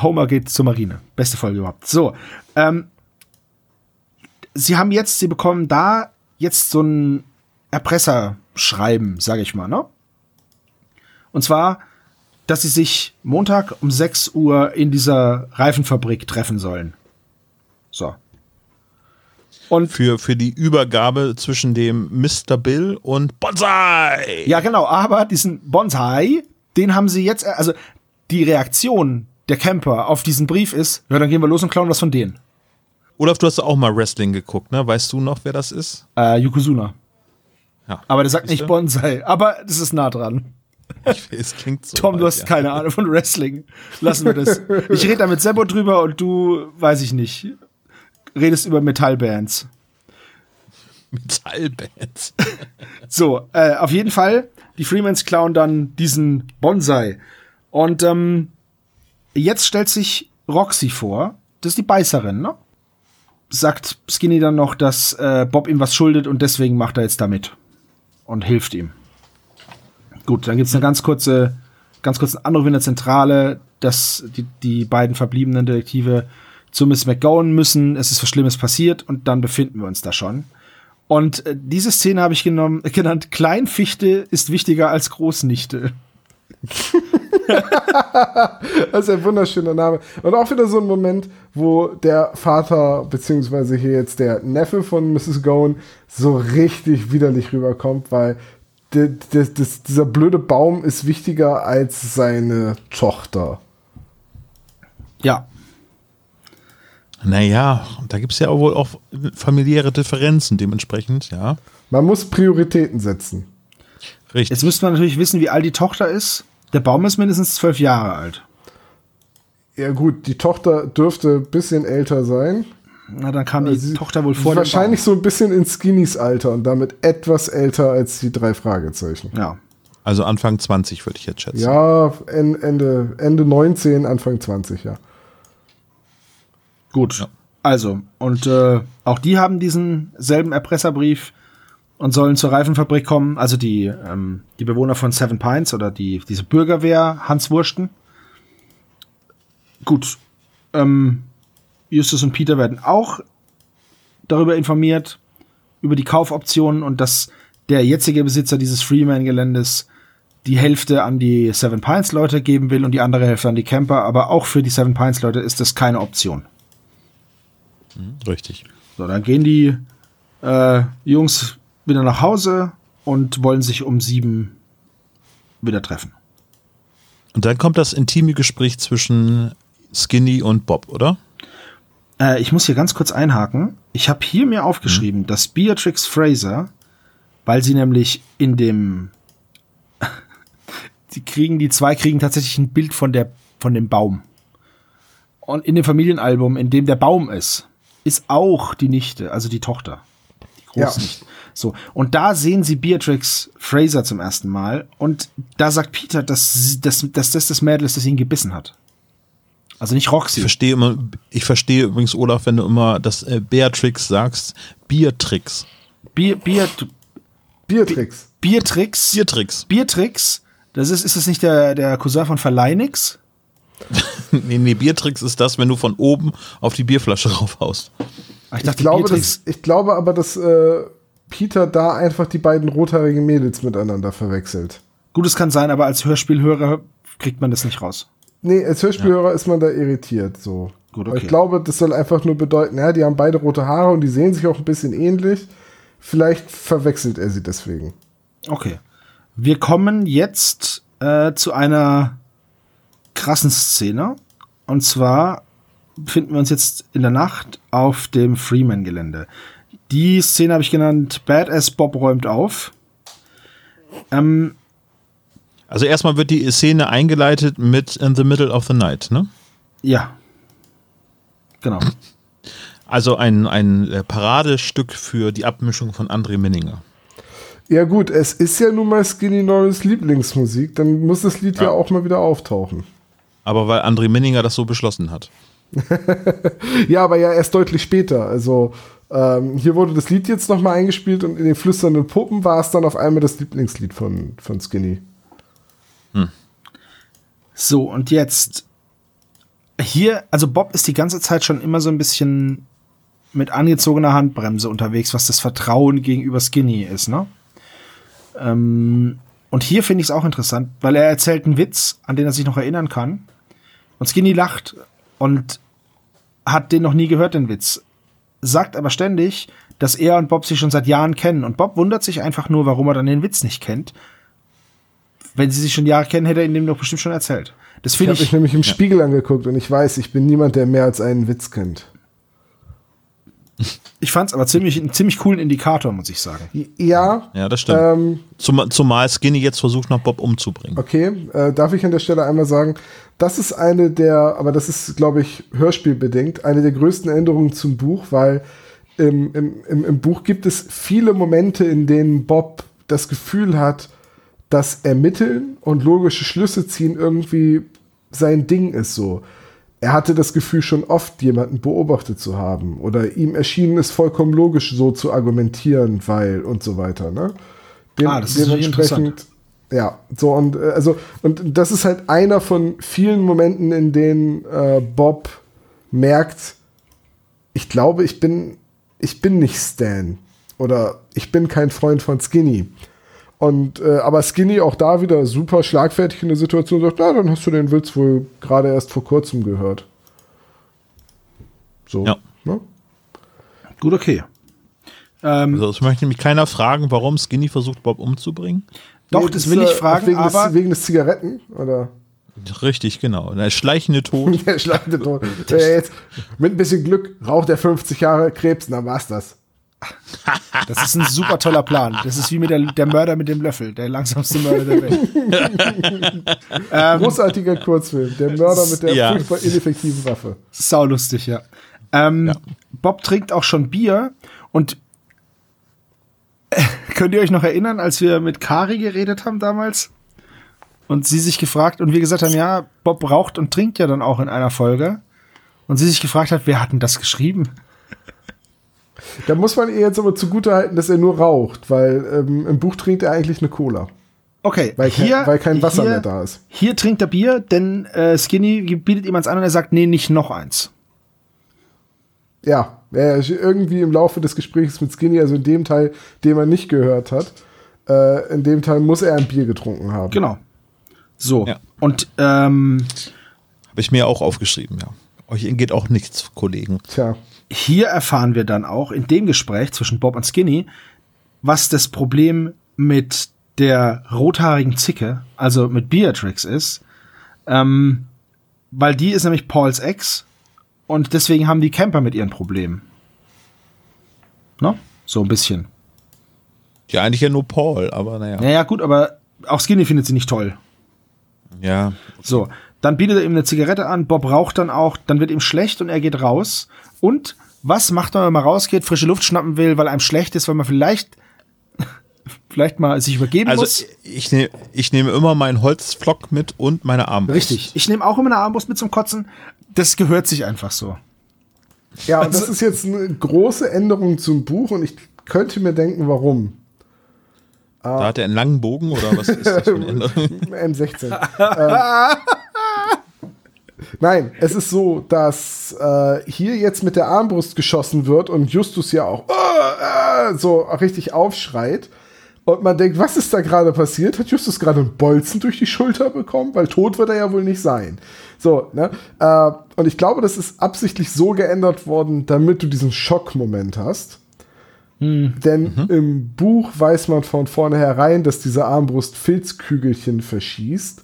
Homer geht zur Marine. Beste Folge überhaupt. So, ähm, sie haben jetzt, sie bekommen da jetzt so ein Erpresserschreiben, sage ich mal, ne? Und zwar, dass sie sich Montag um 6 Uhr in dieser Reifenfabrik treffen sollen. So. Und Für, für die Übergabe zwischen dem Mr. Bill und Bonsai. Ja, genau, aber diesen Bonsai, den haben sie jetzt, also die Reaktion der Camper auf diesen Brief ist, ja, dann gehen wir los und klauen was von denen. Olaf, du hast auch mal Wrestling geguckt, ne? Weißt du noch, wer das ist? Äh, Yokozuna. Ja. Aber der sagt nicht du? Bonsai. Aber das ist nah dran. Es klingt so. Tom, du weit, hast ja. keine Ahnung von Wrestling. Lassen wir das. Ich rede da mit Sebo drüber und du, weiß ich nicht, redest über Metallbands. Metallbands. *laughs* So, äh, auf jeden Fall, die Freemans klauen dann diesen Bonsai. Und ähm, jetzt stellt sich Roxy vor, das ist die Beißerin, ne? Sagt Skinny dann noch, dass äh, Bob ihm was schuldet und deswegen macht er jetzt damit. Und hilft ihm. Gut, dann gibt's eine ganz kurze, ganz kurzen Anruf in der Zentrale, dass die, die beiden verbliebenen Detektive zu Miss McGowan müssen. Es ist was Schlimmes passiert und dann befinden wir uns da schon. Und äh, diese Szene habe ich genommen, *laughs* genannt, Kleinfichte ist wichtiger als Großnichte. *laughs* Das ist ein wunderschöner Name. Und auch wieder so ein Moment, wo der Vater, beziehungsweise hier jetzt der Neffe von Mrs. Gowan, so richtig widerlich rüberkommt, weil di- di- dis- dieser blöde Baum ist wichtiger als seine Tochter. Ja, Naja, da gibt es ja wohl auch familiäre Differenzen dementsprechend, ja. Man muss Prioritäten setzen. Richtig. jetzt müsste man natürlich wissen, wie alt die Tochter ist. Der Baum ist mindestens zwölf Jahre alt. Ja gut, die Tochter dürfte ein bisschen älter sein. Na, dann kam die Also sie- Tochter wohl vor Wahrscheinlich so ein bisschen in Skinnys Alter und damit etwas älter als die drei Fragezeichen. Ja. Also Anfang 20 würde ich jetzt schätzen. Ja, en- Ende, Ende 19, Anfang 20, ja. Gut. Ja. Also, und äh, auch die haben diesen selben Erpresserbrief und sollen zur Reifenfabrik kommen. Also die, ähm, die Bewohner von Seven Pines oder die, diese Bürgerwehr Hans Wursten. Gut. Ähm, Justus und Peter werden auch darüber informiert, über die Kaufoptionen und dass der jetzige Besitzer dieses Freeman-Geländes die Hälfte an die Seven Pines-Leute geben will und die andere Hälfte an die Camper. Aber auch für die Seven Pines-Leute ist das keine Option. Richtig. So, dann gehen die äh, Jungs wieder nach Hause und wollen sich um sieben wieder treffen. Und dann kommt das intime Gespräch zwischen Skinny und Bob, oder? Äh, ich muss hier ganz kurz einhaken. Ich habe hier mir aufgeschrieben, dass Beatrix Fraser, weil sie nämlich in dem, *laughs* die kriegen, die zwei kriegen tatsächlich ein Bild von der, von dem Baum. Und in dem Familienalbum, in dem der Baum ist, ist auch die Nichte, also die Tochter. Die Ja. Großnichte. So. Und da sehen sie Beatrix Fraser zum ersten Mal. Und da sagt Peter, dass, dass, dass das das Mädel ist, das ihn gebissen hat. Also nicht Ich Roxy. verstehe immer, ich verstehe übrigens, Olaf, wenn du immer das äh, Beatrix sagst, Biertricks. Bier, Bier, Biertricks. Biertricks. Biertricks. Biertricks. Das ist, ist das nicht der, der Cousin von Verleinix? *laughs* Nee, nee, Biertricks ist das, wenn du von oben auf die Bierflasche *laughs* raufhaust. Ah, Ich glaube, Biertricks. dass, ich glaube aber, dass äh, Peter da einfach die beiden rothaarigen Mädels miteinander verwechselt. Gut, es kann sein, aber als Hörspielhörer kriegt man das nicht raus. Nee, als Hörspielhörer ist man da irritiert. So. Gut, okay. Ich glaube, das soll einfach nur bedeuten, ja, die haben beide rote Haare und die sehen sich auch ein bisschen ähnlich. Vielleicht verwechselt er sie deswegen. Okay. Wir kommen jetzt äh, zu einer krassen Szene. Und zwar befinden wir uns jetzt in der Nacht auf dem Freeman-Gelände. Die Szene habe ich genannt, Badass Bob räumt auf. Ähm, Also erstmal wird die Szene eingeleitet mit In the Middle of the Night, ne? ja. Genau. Also ein, ein äh, Paradestück für die Abmischung von André Minninger. Ja gut, es ist ja nun mal Skinny Norris Lieblingsmusik, dann muss das Lied ja, Ja. auch mal wieder auftauchen. Aber weil André Minninger das so beschlossen hat. *laughs* Ja, aber ja erst deutlich später. Also ähm, hier wurde das Lied jetzt nochmal eingespielt und in den flüsternden Puppen war es dann auf einmal das Lieblingslied von, von Skinny. So, und jetzt hier, also Bob ist die ganze Zeit schon immer so ein bisschen mit angezogener Handbremse unterwegs, was das Vertrauen gegenüber Skinny ist, ne? Ähm, und hier finde ich es auch interessant, weil er erzählt einen Witz, an den er sich noch erinnern kann. Und Skinny lacht und hat den noch nie gehört, den Witz. Sagt aber ständig, dass er und Bob sich schon seit Jahren kennen. Und Bob wundert sich einfach nur, warum er dann den Witz nicht kennt. Wenn sie sich schon Jahre kennen, hätte er ihn dem doch bestimmt schon erzählt. Das Ich finde habe ich. mich nämlich im Spiegel angeguckt und ich weiß, ich bin niemand, der mehr als einen Witz kennt. Ich fand es aber ziemlich, einen ziemlich coolen Indikator, muss ich sagen. Ja. Ja, das stimmt. Ähm, Zum, zumal Skinny jetzt versucht, noch Bob umzubringen. Okay, äh, darf ich an der Stelle einmal sagen, das ist eine der, aber das ist, glaube ich, hörspielbedingt, eine der größten Änderungen zum Buch, weil im, im, im, im Buch gibt es viele Momente, in denen Bob das Gefühl hat, dass Ermitteln und logische Schlüsse ziehen irgendwie sein Ding ist so. Er hatte das Gefühl, schon oft jemanden beobachtet zu haben. Oder ihm erschienen es vollkommen logisch, so zu argumentieren, weil und so weiter. Ne? Dem, Ah, das ist natürlich interessant. ja, so und äh, also und das ist halt einer von vielen Momenten, in denen äh, Bob merkt, ich glaube, ich bin ich bin nicht Stan oder ich bin kein Freund von Skinny. Und äh, aber Skinny auch da wieder super schlagfertig in der Situation sagt, na, dann hast du den Witz wohl gerade erst vor kurzem gehört. So. Ja. Ne? Gut, okay. Ähm, Also, es möchte nämlich keiner fragen, warum Skinny versucht, Bob umzubringen. doch, Nee, das will ich äh, fragen, wegen aber des, wegen des Zigaretten oder Richtig, genau. Der schleichende Tod. *laughs* der schlagende Tod. Äh, jetzt mit ein bisschen Glück raucht er 50 Jahre Krebs, dann war's das. Das ist ein super toller Plan. Das ist wie mit der, der Mörder mit dem Löffel, der langsamste Mörder der Welt. *laughs* ähm, Großartiger Kurzfilm. Der Mörder mit der Ja. furchtbar ineffektiven Waffe. Saulustig, ja. Ähm, Bob trinkt auch schon Bier und *laughs* könnt ihr euch noch erinnern, als wir mit Kari geredet haben damals? Und sie sich gefragt, und wir gesagt haben, ja, Bob raucht und trinkt ja dann auch in einer Folge. Und sie sich gefragt hat, wer hat denn das geschrieben? Da muss man ihr jetzt aber zugutehalten, dass er nur raucht, weil ähm, im Buch trinkt er eigentlich eine Cola. Okay, Weil kein- hier, weil kein Wasser hier, mehr da ist. Hier trinkt er Bier, denn äh, Skinny bietet ihm eins an und er sagt, nee, nicht noch eins. Ja, er ist irgendwie im Laufe des Gesprächs mit Skinny, also in dem Teil, den man nicht gehört hat, äh, in dem Teil muss er ein Bier getrunken haben. Genau. So. Ja. Und ähm, Habe ich mir auch aufgeschrieben, ja. Euch geht auch nichts, Kollegen. Tja. Hier erfahren wir dann auch in dem Gespräch zwischen Bob und Skinny, was das Problem mit der rothaarigen Zicke, also mit Beatrix ist. Ähm, weil die ist nämlich Pauls Ex und deswegen haben die Camper mit ihren Problemen. Ne? So ein bisschen. Ja, eigentlich ja nur Paul, aber naja. Naja, gut, aber auch Skinny findet sie nicht toll. Ja. So, dann bietet er ihm eine Zigarette an, Bob raucht dann auch, dann wird ihm schlecht und er geht raus. Und was macht man, wenn man rausgeht, frische Luft schnappen will, weil einem schlecht ist, weil man vielleicht *laughs* vielleicht mal sich übergeben Also muss? ich, nehme ich nehme immer meinen Holzflock mit und meine Armbrust. Richtig. Ich nehme auch immer eine Armbrust mit zum Kotzen. Das gehört sich einfach so. Ja, und Also das ist jetzt eine große Änderung zum Buch und ich könnte mir denken, warum. Da hat er einen langen Bogen oder was ist das für eine *laughs* Änderung? M16. *laughs* ähm, nein, es ist so, dass äh, hier jetzt mit der Armbrust geschossen wird und Justus ja auch äh, äh, so richtig aufschreit. Und man denkt, was ist da gerade passiert? Hat Justus gerade einen Bolzen durch die Schulter bekommen? Weil tot wird er ja wohl nicht sein. So, ne? Äh, und ich glaube, das ist absichtlich so geändert worden, damit du diesen Schockmoment hast. Denn im Buch weiß man von vornherein, dass diese Armbrust Filzkügelchen verschießt,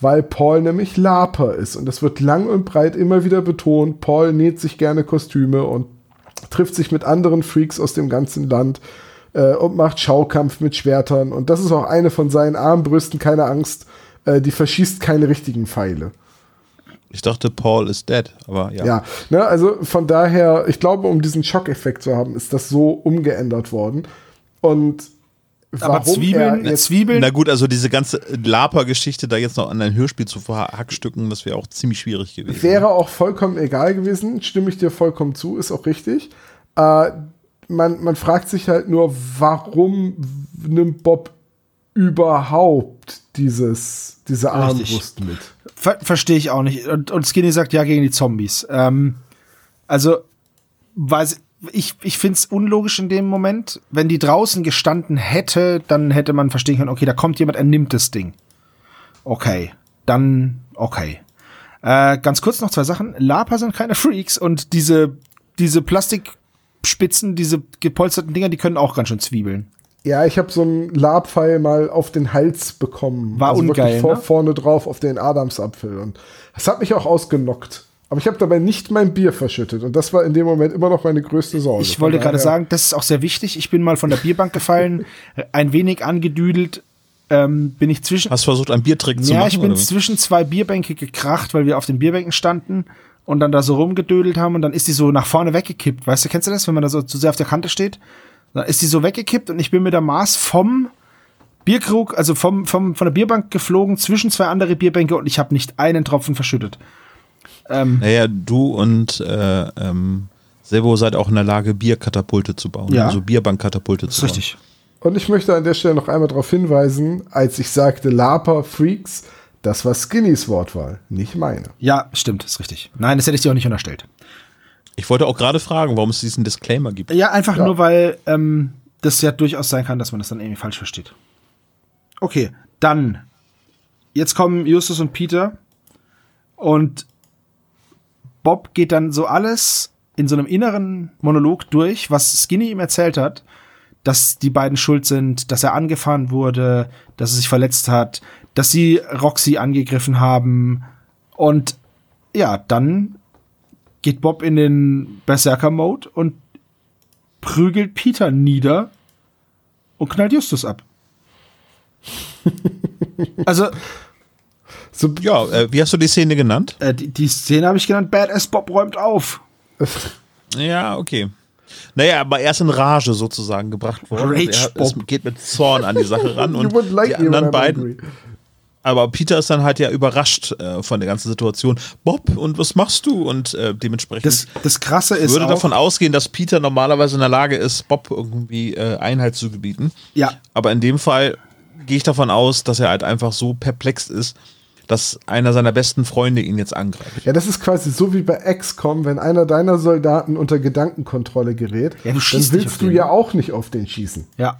weil Paul nämlich Laper ist. Und das wird lang und breit immer wieder betont. Paul näht sich gerne Kostüme und trifft sich mit anderen Freaks aus dem ganzen Land äh, und macht Schaukampf mit Schwertern. Und das ist auch eine von seinen Armbrüsten, keine Angst, äh, die verschießt keine richtigen Pfeile. Ich dachte, Paul ist dead, aber ja. Ja, ne, also von daher, ich glaube, um diesen Schockeffekt zu haben, ist das so umgeändert worden. Und Aber warum Zwiebeln, er jetzt Zwiebeln, Na gut, also diese ganze Laper-Geschichte da jetzt noch an ein Hörspiel zu verhackstücken, das wäre auch ziemlich schwierig gewesen. wäre auch vollkommen egal gewesen, stimme ich dir vollkommen zu, ist auch richtig. Äh, man, man fragt sich halt nur, warum nimmt Bob überhaupt dieses, diese Richtig. Armbrust mit? ver verstehe ich auch nicht. Und, und Skinny sagt ja gegen die Zombies. Ähm, also, weiß, ich, ich finde es unlogisch in dem Moment. Wenn die draußen gestanden hätte, dann hätte man verstehen können, okay, da kommt jemand, er nimmt das Ding. Okay, dann okay. Äh, ganz kurz noch zwei Sachen. Lapa sind keine Freaks und diese, diese Plastikspitzen, diese gepolsterten Dinger, die können auch ganz schön zwiebeln. Ja, ich habe so einen Labpfeil mal auf den Hals bekommen. War also wirklich ungeil, Vor, ne? Vorne drauf auf den Adamsapfel. Und das hat mich auch ausgenockt. Aber ich habe dabei nicht mein Bier verschüttet und das war in dem Moment immer noch meine größte Sorge. Ich wollte gerade sagen, das ist auch sehr wichtig. Ich bin mal von der Bierbank gefallen, *laughs* ein wenig angedüdelt, ähm, bin ich zwischen. Hast du versucht, einen Biertrick zu ja, machen? ich bin oder? zwischen zwei Bierbänke gekracht, weil wir auf den Bierbänken standen und dann da so rumgedödelt haben und dann ist die so nach vorne weggekippt. Weißt du, kennst du das, wenn man da so zu sehr auf der Kante steht? Dann ist die so weggekippt und ich bin mit der Maß vom Bierkrug, also vom, vom, von der Bierbank geflogen zwischen zwei andere Bierbänke und ich habe nicht einen Tropfen verschüttet. Ähm, Naja, du und äh, ähm, Servo seid auch in der Lage, Bierkatapulte zu bauen. Ja. Also Bierbankkatapulte das zu ist bauen. richtig. Und ich möchte an der Stelle noch einmal darauf hinweisen, als ich sagte Laper Freaks, das war Skinnys Wortwahl, nicht meine. Ja, stimmt, ist richtig. Nein, das hätte ich dir auch nicht unterstellt. Ich wollte auch gerade fragen, warum es diesen Disclaimer gibt. Ja, einfach Ja. nur, weil ähm, das ja durchaus sein kann, dass man das dann irgendwie falsch versteht. Okay, dann. Jetzt kommen Justus und Peter und Bob geht dann so alles in so einem inneren Monolog durch, was Skinny ihm erzählt hat, dass die beiden schuld sind, dass er angefahren wurde, dass er sich verletzt hat, dass sie Roxy angegriffen haben und ja, dann geht Bob in den Berserker-Mode und prügelt Peter nieder und knallt Justus ab. *laughs* also, So, Ja, äh, wie hast du die Szene genannt? äh, die, die Szene habe ich genannt, Badass Bob räumt auf. Ja, okay. Naja, aber er ist in Rage sozusagen gebracht worden. Rage er, Bob. geht mit Zorn an die Sache ran *laughs* und like die anderen beiden. angry. Aber Peter ist dann halt ja überrascht äh, von der ganzen Situation. Bob, und was machst du? Und äh, dementsprechend Das, das Krasse ist würde auch, davon ausgehen, dass Peter normalerweise in der Lage ist, Bob irgendwie äh, Einhalt zu gebieten. ja, Aber in dem Fall gehe ich davon aus, dass er halt einfach so perplex ist, dass einer seiner besten Freunde ihn jetzt angreift. Ja, das ist quasi so wie bei XCOM, wenn einer deiner Soldaten unter Gedankenkontrolle gerät, Ja, du dann willst du den. ja auch nicht auf den schießen. ja.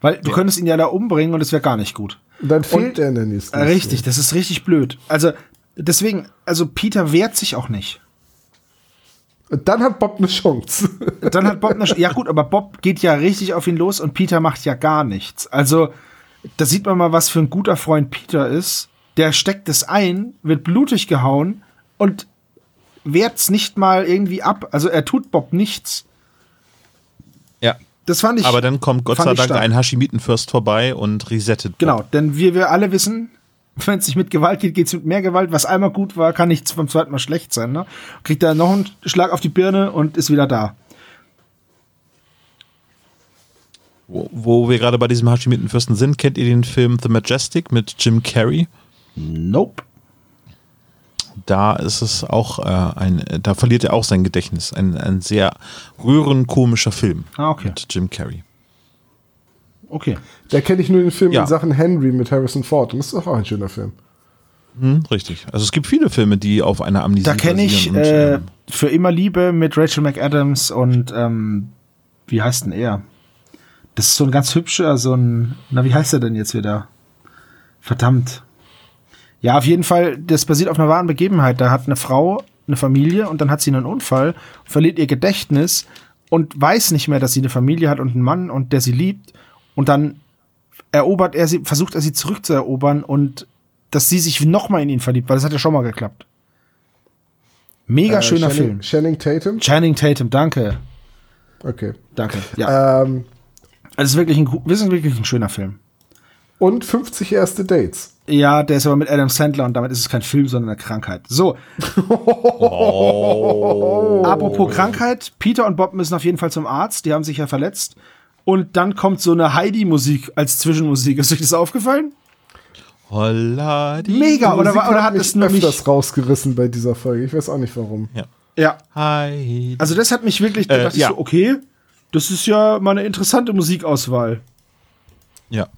Weil du könntest ihn ja da umbringen und es wäre gar nicht gut. Und dann fehlt er in der nächsten. Äh, richtig, das ist richtig blöd. Also, deswegen, also Peter wehrt sich auch nicht. Und dann hat Bob eine Chance. *laughs* Dann hat Bob eine, ja gut, aber Bob geht ja richtig auf ihn los und Peter macht ja gar nichts. Also, da sieht man mal, was für ein guter Freund Peter ist. Der steckt es ein, wird blutig gehauen und wehrt's nicht mal irgendwie ab. Also, er tut Bob nichts. Ja. Das fand ich. Aber dann kommt Gott sei Dank stark. ein Hashimitenfürst vorbei und resettet. Bob. Genau, denn wie wir alle wissen, *laughs* wenn es nicht mit Gewalt geht, geht's mit mehr Gewalt. Was einmal gut war, kann nicht beim zweiten Mal schlecht sein. Ne? Kriegt er noch einen Schlag auf die Birne und ist wieder da. Wo, wo wir gerade bei diesem Hashimitenfürsten sind, kennt ihr den Film The Majestic mit Jim Carrey? Nope. Da ist es auch äh, ein, da verliert er auch sein Gedächtnis. Ein, ein sehr rührend komischer Film Ah, okay. mit Jim Carrey. Okay. Da kenne ich nur den Film Ja. in Sachen Henry mit Harrison Ford. Und das ist doch auch ein schöner Film. Hm, richtig. Also es gibt viele Filme, die auf einer Amnesie Da kenne ich und, äh, ähm, für immer Liebe mit Rachel McAdams und ähm, wie heißt denn er? Das ist so ein ganz hübscher, so ein, na wie heißt er denn jetzt wieder? Verdammt. Ja, auf jeden Fall, das basiert auf einer wahren Begebenheit. Da hat eine Frau eine Familie und dann hat sie einen Unfall, verliert ihr Gedächtnis und weiß nicht mehr, dass sie eine Familie hat und einen Mann und der sie liebt. Und dann erobert er sie, versucht er sie zurückzuerobern und dass sie sich nochmal in ihn verliebt, weil das hat ja schon mal geklappt. Mega Äh, schöner Channing, Film. Channing Tatum. Channing Tatum, danke. Okay. Danke. Ja. Ähm, also es ist wirklich ein, es ist wirklich ein schöner Film. Und 50 erste Dates. Ja, der ist aber mit Adam Sandler und damit ist es kein Film, sondern eine Krankheit. So. Apropos Krankheit, Peter und Bob müssen auf jeden Fall zum Arzt, die haben sich ja verletzt. Und dann kommt so eine Heidi-Musik als Zwischenmusik. Ist euch das aufgefallen? Holla die Mega, oder, Musik war- oder hat es nur mich. öfters rausgerissen bei dieser Folge. Ich weiß auch nicht warum. Ja. Ja, Hi. also das hat mich wirklich, da Äh, dachte ich ja. so, okay, das ist ja mal eine interessante Musikauswahl. Ja.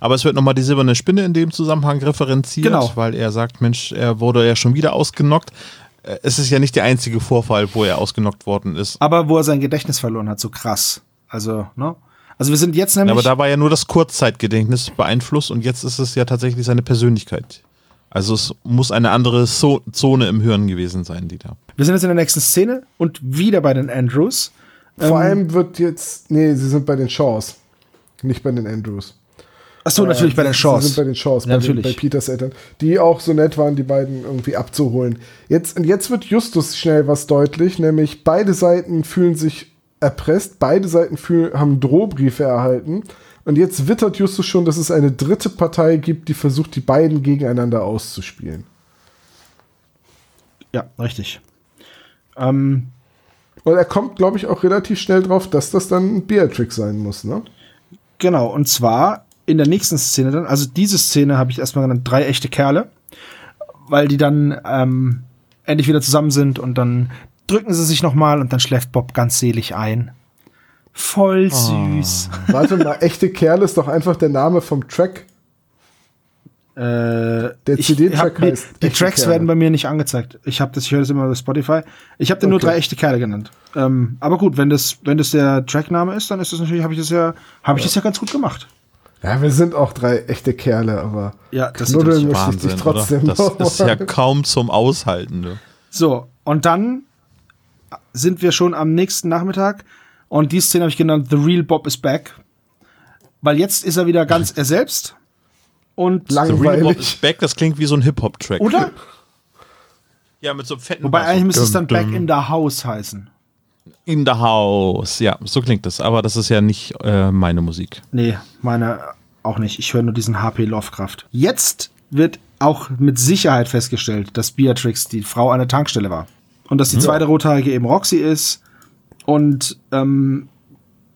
Aber es wird nochmal die silberne Spinne in dem Zusammenhang referenziert, Genau. weil er sagt, Mensch, er wurde ja schon wieder ausgenockt. Äh, Es ist ja nicht der einzige Vorfall, wo er ausgenockt worden ist. Aber wo er sein Gedächtnis verloren hat, so krass. Also, ne? Also wir sind jetzt nämlich. Aber da war ja nur das Kurzzeitgedächtnis beeinflusst und jetzt ist es ja tatsächlich seine Persönlichkeit. Also es muss eine andere so Zone im Hirn gewesen sein, die da. Wir sind jetzt in der nächsten Szene und wieder bei den Andrews. Vor Ähm, allem wird jetzt, nee, sie sind bei den Shaws, nicht bei den Andrews. Ach so, natürlich bei den Shaws. sind bei den Shaws, bei, Natürlich. bei Peters Eltern, die auch so nett waren, die beiden irgendwie abzuholen. Jetzt, und jetzt wird Justus schnell was deutlich, nämlich beide Seiten fühlen sich erpresst, beide Seiten fühlen, haben Drohbriefe erhalten. Und jetzt wittert Justus schon, dass es eine dritte Partei gibt, die versucht, die beiden gegeneinander auszuspielen. Ja, richtig. Ähm, Und er kommt, glaube ich, auch relativ schnell drauf, dass das dann Beatrix sein muss, ne? genau, und zwar in der nächsten Szene dann, also diese Szene habe ich erstmal genannt, drei echte Kerle, weil die dann ähm, endlich wieder zusammen sind und dann drücken sie sich nochmal und dann schläft Bob ganz selig ein. Voll süß. Warte mal, *laughs* echte Kerle ist doch einfach der Name vom Track. Äh, Der CD-Track heißt Die Tracks Kerle. werden bei mir nicht angezeigt. Ich habe das, ich höre das immer über Spotify. Ich habe den nur Okay. drei echte Kerle genannt. Ähm, aber gut, wenn das, wenn das der Trackname ist, dann ist das natürlich, habe ich das ja, habe ich das ja ganz gut gemacht. Ja, wir sind auch drei echte Kerle, aber Ja, das ist knuddeln möchte ich dich trotzdem oder? Das noch ist ja kaum zum Aushalten. Ne? So, und dann sind wir schon am nächsten Nachmittag und die Szene habe ich genannt The Real Bob is Back. Weil jetzt ist er wieder ganz *laughs* er selbst. Und The Real Bob langweilig. is Back, das klingt wie so ein Hip-Hop-Track. oder? Ja, mit so einem fetten Wobei Bass. eigentlich müsste es dann. Back in the House heißen. In the House. Ja, so klingt das. Aber das ist ja nicht äh, meine Musik. Nee, meine auch nicht. Ich höre nur diesen HP Lovecraft. Jetzt wird auch mit Sicherheit festgestellt, dass Beatrix die Frau an der Tankstelle war. Und dass die zweite Rothaarige eben Roxy ist. Und ähm,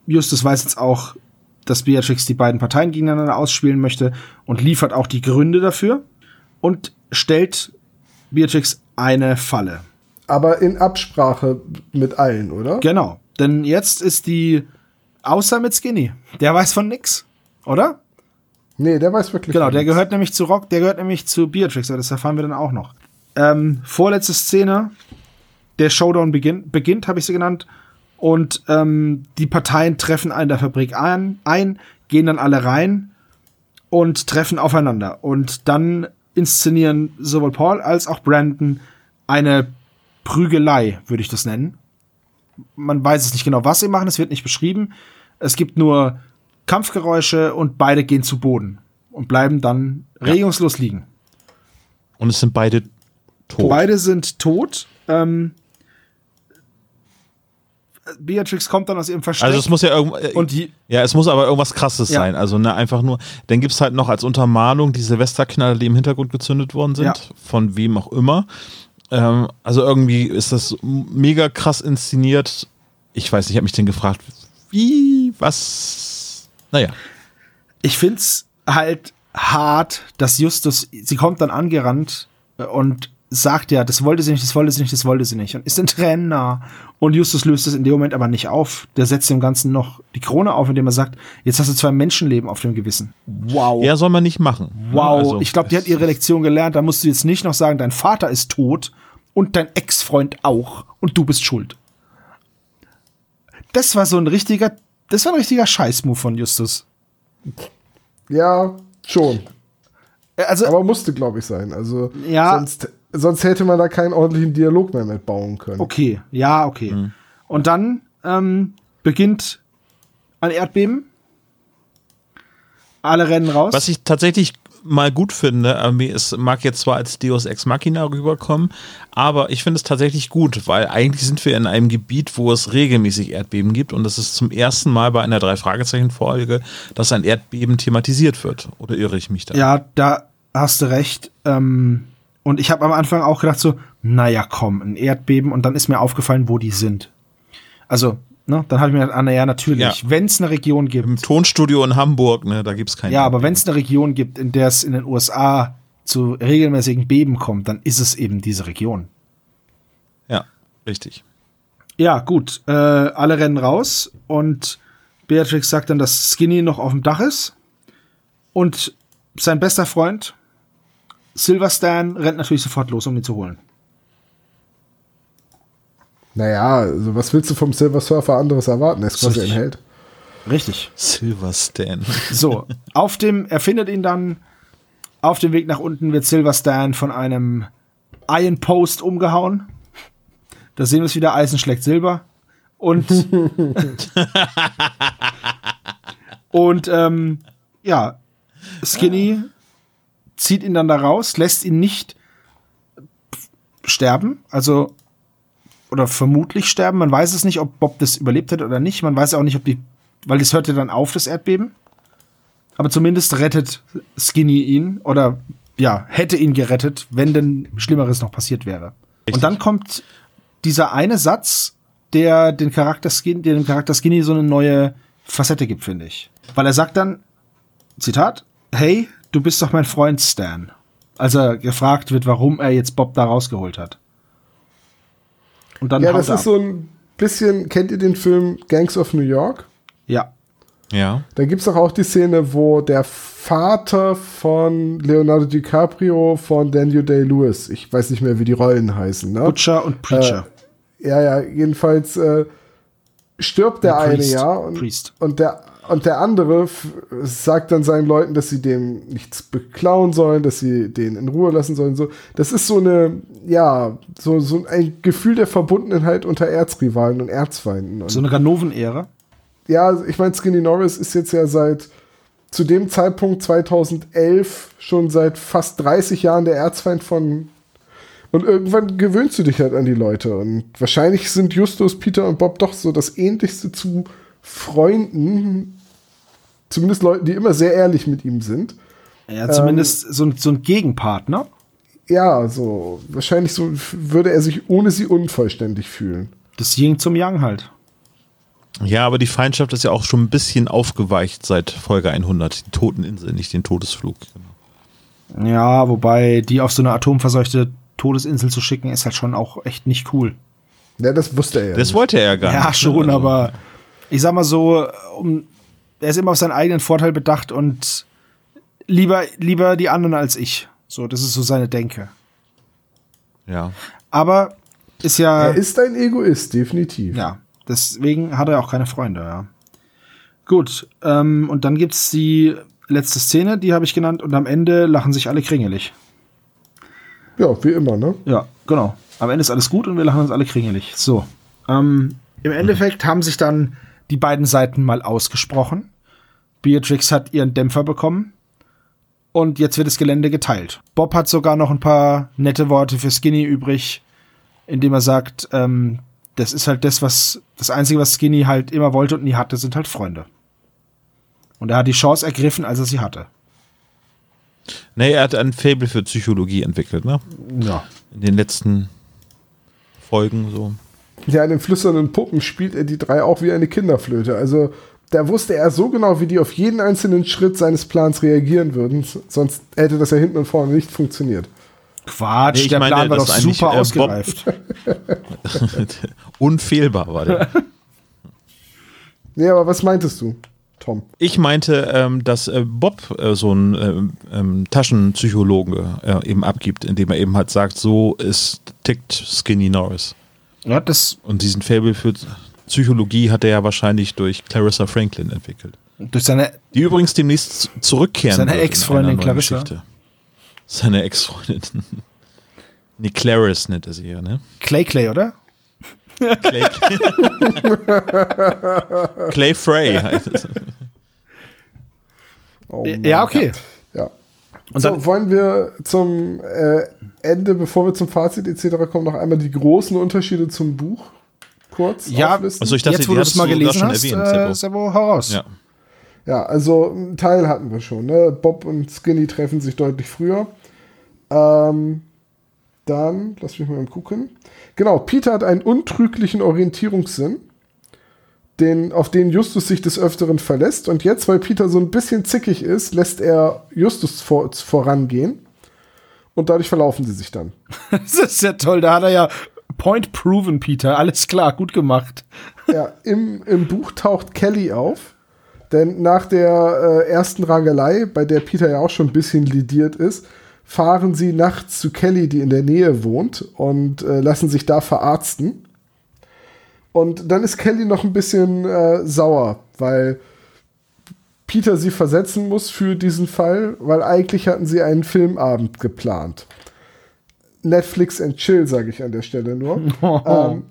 Justus weiß jetzt auch, dass Beatrix die beiden Parteien gegeneinander ausspielen möchte und liefert auch die Gründe dafür und stellt Beatrix eine Falle. Aber in Absprache mit allen, oder? Genau. Denn jetzt ist die, außer mit Skinny, der weiß von nix, oder? Nee, der weiß wirklich. Genau, von der nichts. gehört nämlich zu Rock, der gehört nämlich zu Beatrix, das erfahren wir dann auch noch. Ähm, vorletzte Szene, der Showdown beginnt, beginnt habe ich sie genannt. Und ähm, die Parteien treffen an der Fabrik ein, ein, gehen dann alle rein und treffen aufeinander. Und dann inszenieren sowohl Paul als auch Brandon eine Prügelei, würde ich das nennen. Man weiß es nicht genau, was sie machen, es wird nicht beschrieben. Es gibt nur Kampfgeräusche und beide gehen zu Boden und bleiben dann regungslos liegen. Und es sind beide tot. Beide sind tot. Ähm, Beatrix kommt dann aus ihrem Versteck. also es muss ja irgend, äh, und die, ja, es muss aber irgendwas krasses Ja. sein. Also ne, einfach nur, dann gibt's halt noch als Untermalung die Silvesterknaller, die im Hintergrund gezündet worden sind, Ja. von wem auch immer. Ähm, also irgendwie ist das mega krass inszeniert. Ich weiß ich habe mich den gefragt, wie, was, naja. ich find's halt hart, dass Justus, sie kommt dann angerannt äh, und sagt ja, das wollte sie nicht, das wollte sie nicht, das wollte sie nicht und ist in Tränen nah. Und Justus löst es in dem Moment aber nicht auf. Der setzt dem Ganzen noch die Krone auf, indem er sagt, jetzt hast du zwei Menschenleben auf dem Gewissen. Wow. Ja, soll man nicht machen. Wow, Also, ich glaube, die hat ihre Lektion gelernt. Da musst du jetzt nicht noch sagen, dein Vater ist tot und dein Ex-Freund auch und du bist schuld. Das war so ein richtiger, das war ein richtiger Scheißmove von Justus. Ja, schon. Äh, Also, Aber musste, glaube ich, sein. Also Ja. sonst, sonst hätte man da keinen ordentlichen Dialog mehr mitbauen können. okay, ja, okay. Und dann ähm, beginnt ein Erdbeben. Alle rennen raus. Was ich tatsächlich mal gut finde, äh, es mag jetzt zwar als Deus Ex Machina rüberkommen, aber ich finde es tatsächlich gut, weil eigentlich sind wir in einem Gebiet, wo es regelmäßig Erdbeben gibt und das ist zum ersten Mal bei einer drei Fragezeichen Folge, dass ein Erdbeben thematisiert wird. Oder irre ich mich da? Ja, da hast du recht. Ähm, und ich habe am Anfang auch gedacht so, naja, komm, ein Erdbeben. Und dann ist mir aufgefallen, wo die sind. Also, ne, dann habe ich mir gedacht, ah, naja, natürlich, Ja. wenn es eine Region gibt. Im Tonstudio in Hamburg, ne, da gibt's keinen. Ja, aber wenn es eine Region gibt, in der es in den USA zu regelmäßigen Beben kommt, dann ist es eben diese Region. Ja, richtig. Ja, gut. Äh, alle rennen raus und Beatrix sagt dann, dass Skinny noch auf dem Dach ist. Und sein bester Freund Silver Stan rennt natürlich sofort los, um ihn zu holen. Naja, also was willst du vom Silver Surfer anderes erwarten? Er ist quasi ein Richtig. Held. Richtig. Silver Stan. So, auf dem, er findet ihn dann. Auf dem Weg nach unten wird Silver Stan von einem Iron Post umgehauen. Da sehen wir es wieder, Eisen schlägt Silber. Und, *laughs* und ähm, ja, Skinny zieht ihn dann da raus, lässt ihn nicht sterben, also oder vermutlich sterben. Man weiß es nicht, ob Bob das überlebt hat oder nicht. Man weiß auch nicht, ob die, weil das hört ja dann auf, das Erdbeben. Aber zumindest rettet Skinny ihn oder ja, hätte ihn gerettet, wenn denn Schlimmeres noch passiert wäre. Richtig. Und dann kommt dieser eine Satz, der den Charakter Skinny, der dem Charakter Skinny so eine neue Facette gibt, finde ich. Weil er sagt dann, Zitat, hey, du bist doch mein Freund Stan. Als er gefragt wird, warum er jetzt Bob da rausgeholt hat. Und dann Ja, das er ist ab. so ein bisschen, kennt ihr den Film Gangs of New York? Ja. Ja. Da gibt's doch auch die Szene, wo der Vater von Leonardo DiCaprio von Daniel Day-Lewis, ich weiß nicht mehr, wie die Rollen heißen, ne? Butcher und Preacher. Ja, ja, jedenfalls äh, stirbt der Ja, eine, ja, und, Priest. und der und der andere sagt dann seinen Leuten, dass sie dem nichts beklauen sollen, dass sie den in Ruhe lassen sollen. So, das ist so eine, ja, so, so ein Gefühl der Verbundenheit unter Erzrivalen und Erzfeinden. Und so eine Ganoven-Ära. ja, ich meine, Skinny Norris ist jetzt ja seit zu dem Zeitpunkt 2011 schon seit fast 30 Jahren der Erzfeind von. Und irgendwann gewöhnst du dich halt an die Leute. Und wahrscheinlich sind Justus, Peter und Bob doch so das ähnlichste zu Freunden. Zumindest Leuten, die immer sehr ehrlich mit ihm sind. Ja, zumindest so, ein, so ein Gegenpartner. Ja, so. Wahrscheinlich so würde er sich ohne sie unvollständig fühlen. Das Yin zum Yang halt. Ja, aber die Feindschaft ist ja auch schon ein bisschen aufgeweicht seit Folge 100. Die Toteninsel, nicht den Todesflug. Ja, wobei die auf so eine atomverseuchte Todesinsel zu schicken, ist halt schon auch echt nicht cool. Ja, das wusste er ja. Das nicht. wollte er ja gar nicht. Ja, schon, Also, aber ich sag mal so, um, er ist immer auf seinen eigenen Vorteil bedacht und lieber, lieber die anderen als ich. So, das ist so seine Denke. Ja. Aber ist ja. Er ist ein Egoist, definitiv. Ja, deswegen hat er auch keine Freunde, ja. Gut, ähm, und dann gibt's die letzte Szene, die habe ich genannt, und am Ende lachen sich alle kringelig. Ja, wie immer, ne? Ja, genau. Am Ende ist alles gut und wir lachen uns alle kringelig. So. Ähm, Im Endeffekt haben sich dann die beiden Seiten mal ausgesprochen. Beatrix hat ihren Dämpfer bekommen. Und jetzt wird das Gelände geteilt. Bob hat sogar noch ein paar nette Worte für Skinny übrig, indem er sagt, ähm, das ist halt das, was das Einzige, was Skinny halt immer wollte und nie hatte, sind halt Freunde. Und er hat die Chance ergriffen, als er sie hatte. Nee, er hat ein Fable für Psychologie entwickelt, ne? Ja. In den letzten Folgen so. Ja, in den flüsternden Puppen spielt er die drei auch wie eine Kinderflöte. Also da wusste er so genau, wie die auf jeden einzelnen Schritt seines Plans reagieren würden. Sonst hätte das ja hinten und vorne nicht funktioniert. Quatsch, Nee, ich der meine, Plan war das doch super äh, ausgereift. *laughs* Unfehlbar war der. *laughs* Nee, aber was meintest du, Tom? Ich meinte, ähm, dass äh, Bob äh, so einen ähm, ähm, Taschenpsychologe äh, eben abgibt, indem er eben halt sagt, so ist tickt Skinny Norris. Ja, das Und diesen Fable für Psychologie hat er ja wahrscheinlich durch Clarissa Franklin entwickelt. durch seine Die übrigens demnächst zurückkehren Seine Ex-Freundin Clarissa? Geschichte. Seine Ex-Freundin. nee, Clarice nennt er sie ja, ne? Clay Clay, oder? Clay, Clay Frey heißt es. Oh, Ja, okay. Ja. Und so, dann- wollen wir zum äh, Ende, bevor wir zum Fazit etc. kommen, noch einmal die großen Unterschiede zum Buch kurz Ja, auflisten? Also ich dachte, Jetzt, wo du es mal gelesen hast, erwähnt, äh. Sebo, hau raus. Ja. Ja, also einen Teil hatten wir schon. Ne? Bob und Skinny treffen sich deutlich früher. Ähm, dann, lass mich mal gucken. Genau, Peter hat einen untrüglichen Orientierungssinn, den, auf den Justus sich des Öfteren verlässt. Und jetzt, weil Peter so ein bisschen zickig ist, lässt er Justus vor, vorangehen. Und dadurch verlaufen sie sich dann. *laughs* Das ist ja toll. Da hat er ja Point proven, Peter. Alles klar, gut gemacht. Ja, im, im Buch taucht Kelly auf. Denn nach der äh, ersten Rangelei, bei der Peter ja auch schon ein bisschen lidiert ist, fahren sie nachts zu Kelly, die in der Nähe wohnt, und äh, lassen sich da verarzten. Und dann ist Kelly noch ein bisschen äh, sauer, weil Peter sie versetzen muss für diesen Fall, weil eigentlich hatten sie einen Filmabend geplant. Netflix and Chill, sage ich an der Stelle nur. *laughs* ähm,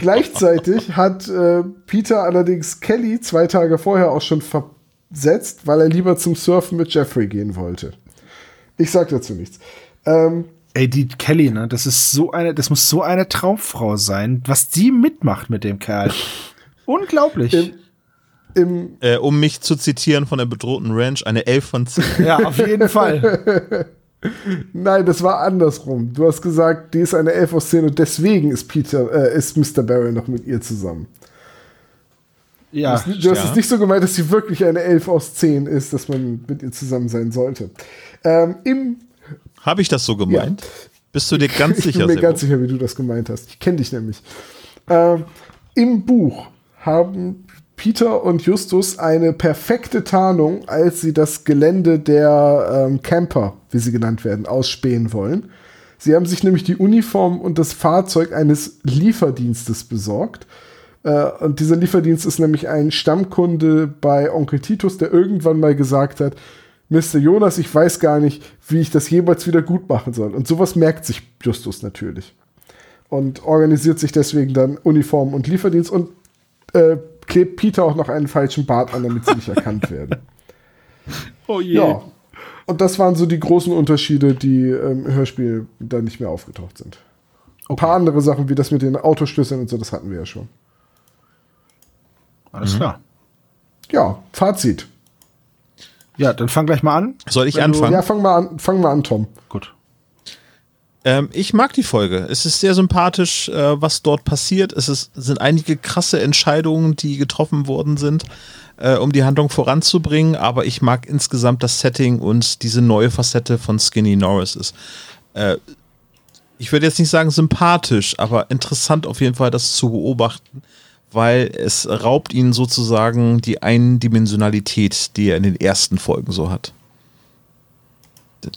Gleichzeitig hat äh, Peter allerdings Kelly zwei Tage vorher auch schon ver setzt, weil er lieber zum Surfen mit Jeffrey gehen wollte. Ich sag dazu nichts. Ähm, Ey, die Kelly, ne, das ist so eine, das muss so eine Trauffrau sein, was die mitmacht mit dem Kerl. *laughs* Unglaublich. Im, im, Äh, um mich zu zitieren von der bedrohten Ranch, eine 11 von 10. ja, auf jeden Fall. *laughs* nein, das war andersrum. Du hast gesagt, die ist eine 11 aus 10 und deswegen ist Peter, äh, ist Mr. Barry noch mit ihr zusammen. Ja. Du hast ja. es nicht so gemeint, dass sie wirklich eine 11 aus 10 ist, dass man mit ihr zusammen sein sollte. Ähm, Im Habe ich das so gemeint? Bist du dir *laughs* ganz ich sicher, bin mir ganz sicher, wie du das gemeint hast. Ich kenne dich nämlich. Ähm, Im Buch haben Peter und Justus eine perfekte Tarnung, als sie das Gelände der ähm, Camper, wie sie genannt werden, ausspähen wollen. Sie haben sich nämlich die Uniform und das Fahrzeug eines Lieferdienstes besorgt. Äh, und dieser Lieferdienst ist nämlich ein Stammkunde bei Onkel Titus, der irgendwann mal gesagt hat, Mr. Jonas, ich weiß gar nicht, wie ich das jemals wieder gut machen soll. Und sowas merkt sich Justus natürlich. Und organisiert sich deswegen dann Uniform und Lieferdienst und äh, klebt Peter auch noch einen falschen Bart an, damit sie nicht erkannt *laughs* werden. Oh je. Ja. Und das waren so die großen Unterschiede, die ähm, im Hörspiel dann nicht mehr aufgetaucht sind. Ein paar andere Sachen, wie das mit den Autoschlüsseln und so, das hatten wir ja schon. Alles klar. Ja, Fazit. Ja, dann fang gleich mal an. Soll ich Wenn du- anfangen? Ja, fang mal an, fang mal an, Tom. Gut. Ähm, ich mag die Folge. Es ist sehr sympathisch, äh, was dort passiert. Es ist, sind einige krasse Entscheidungen, die getroffen worden sind, äh, um die Handlung voranzubringen. Aber ich mag insgesamt das Setting und diese neue Facette von Skinny Norris ist. Äh, ich würde jetzt nicht sagen sympathisch, aber interessant auf jeden Fall, das zu beobachten, weil es raubt ihnen sozusagen die Eindimensionalität, die er in den ersten Folgen so hat.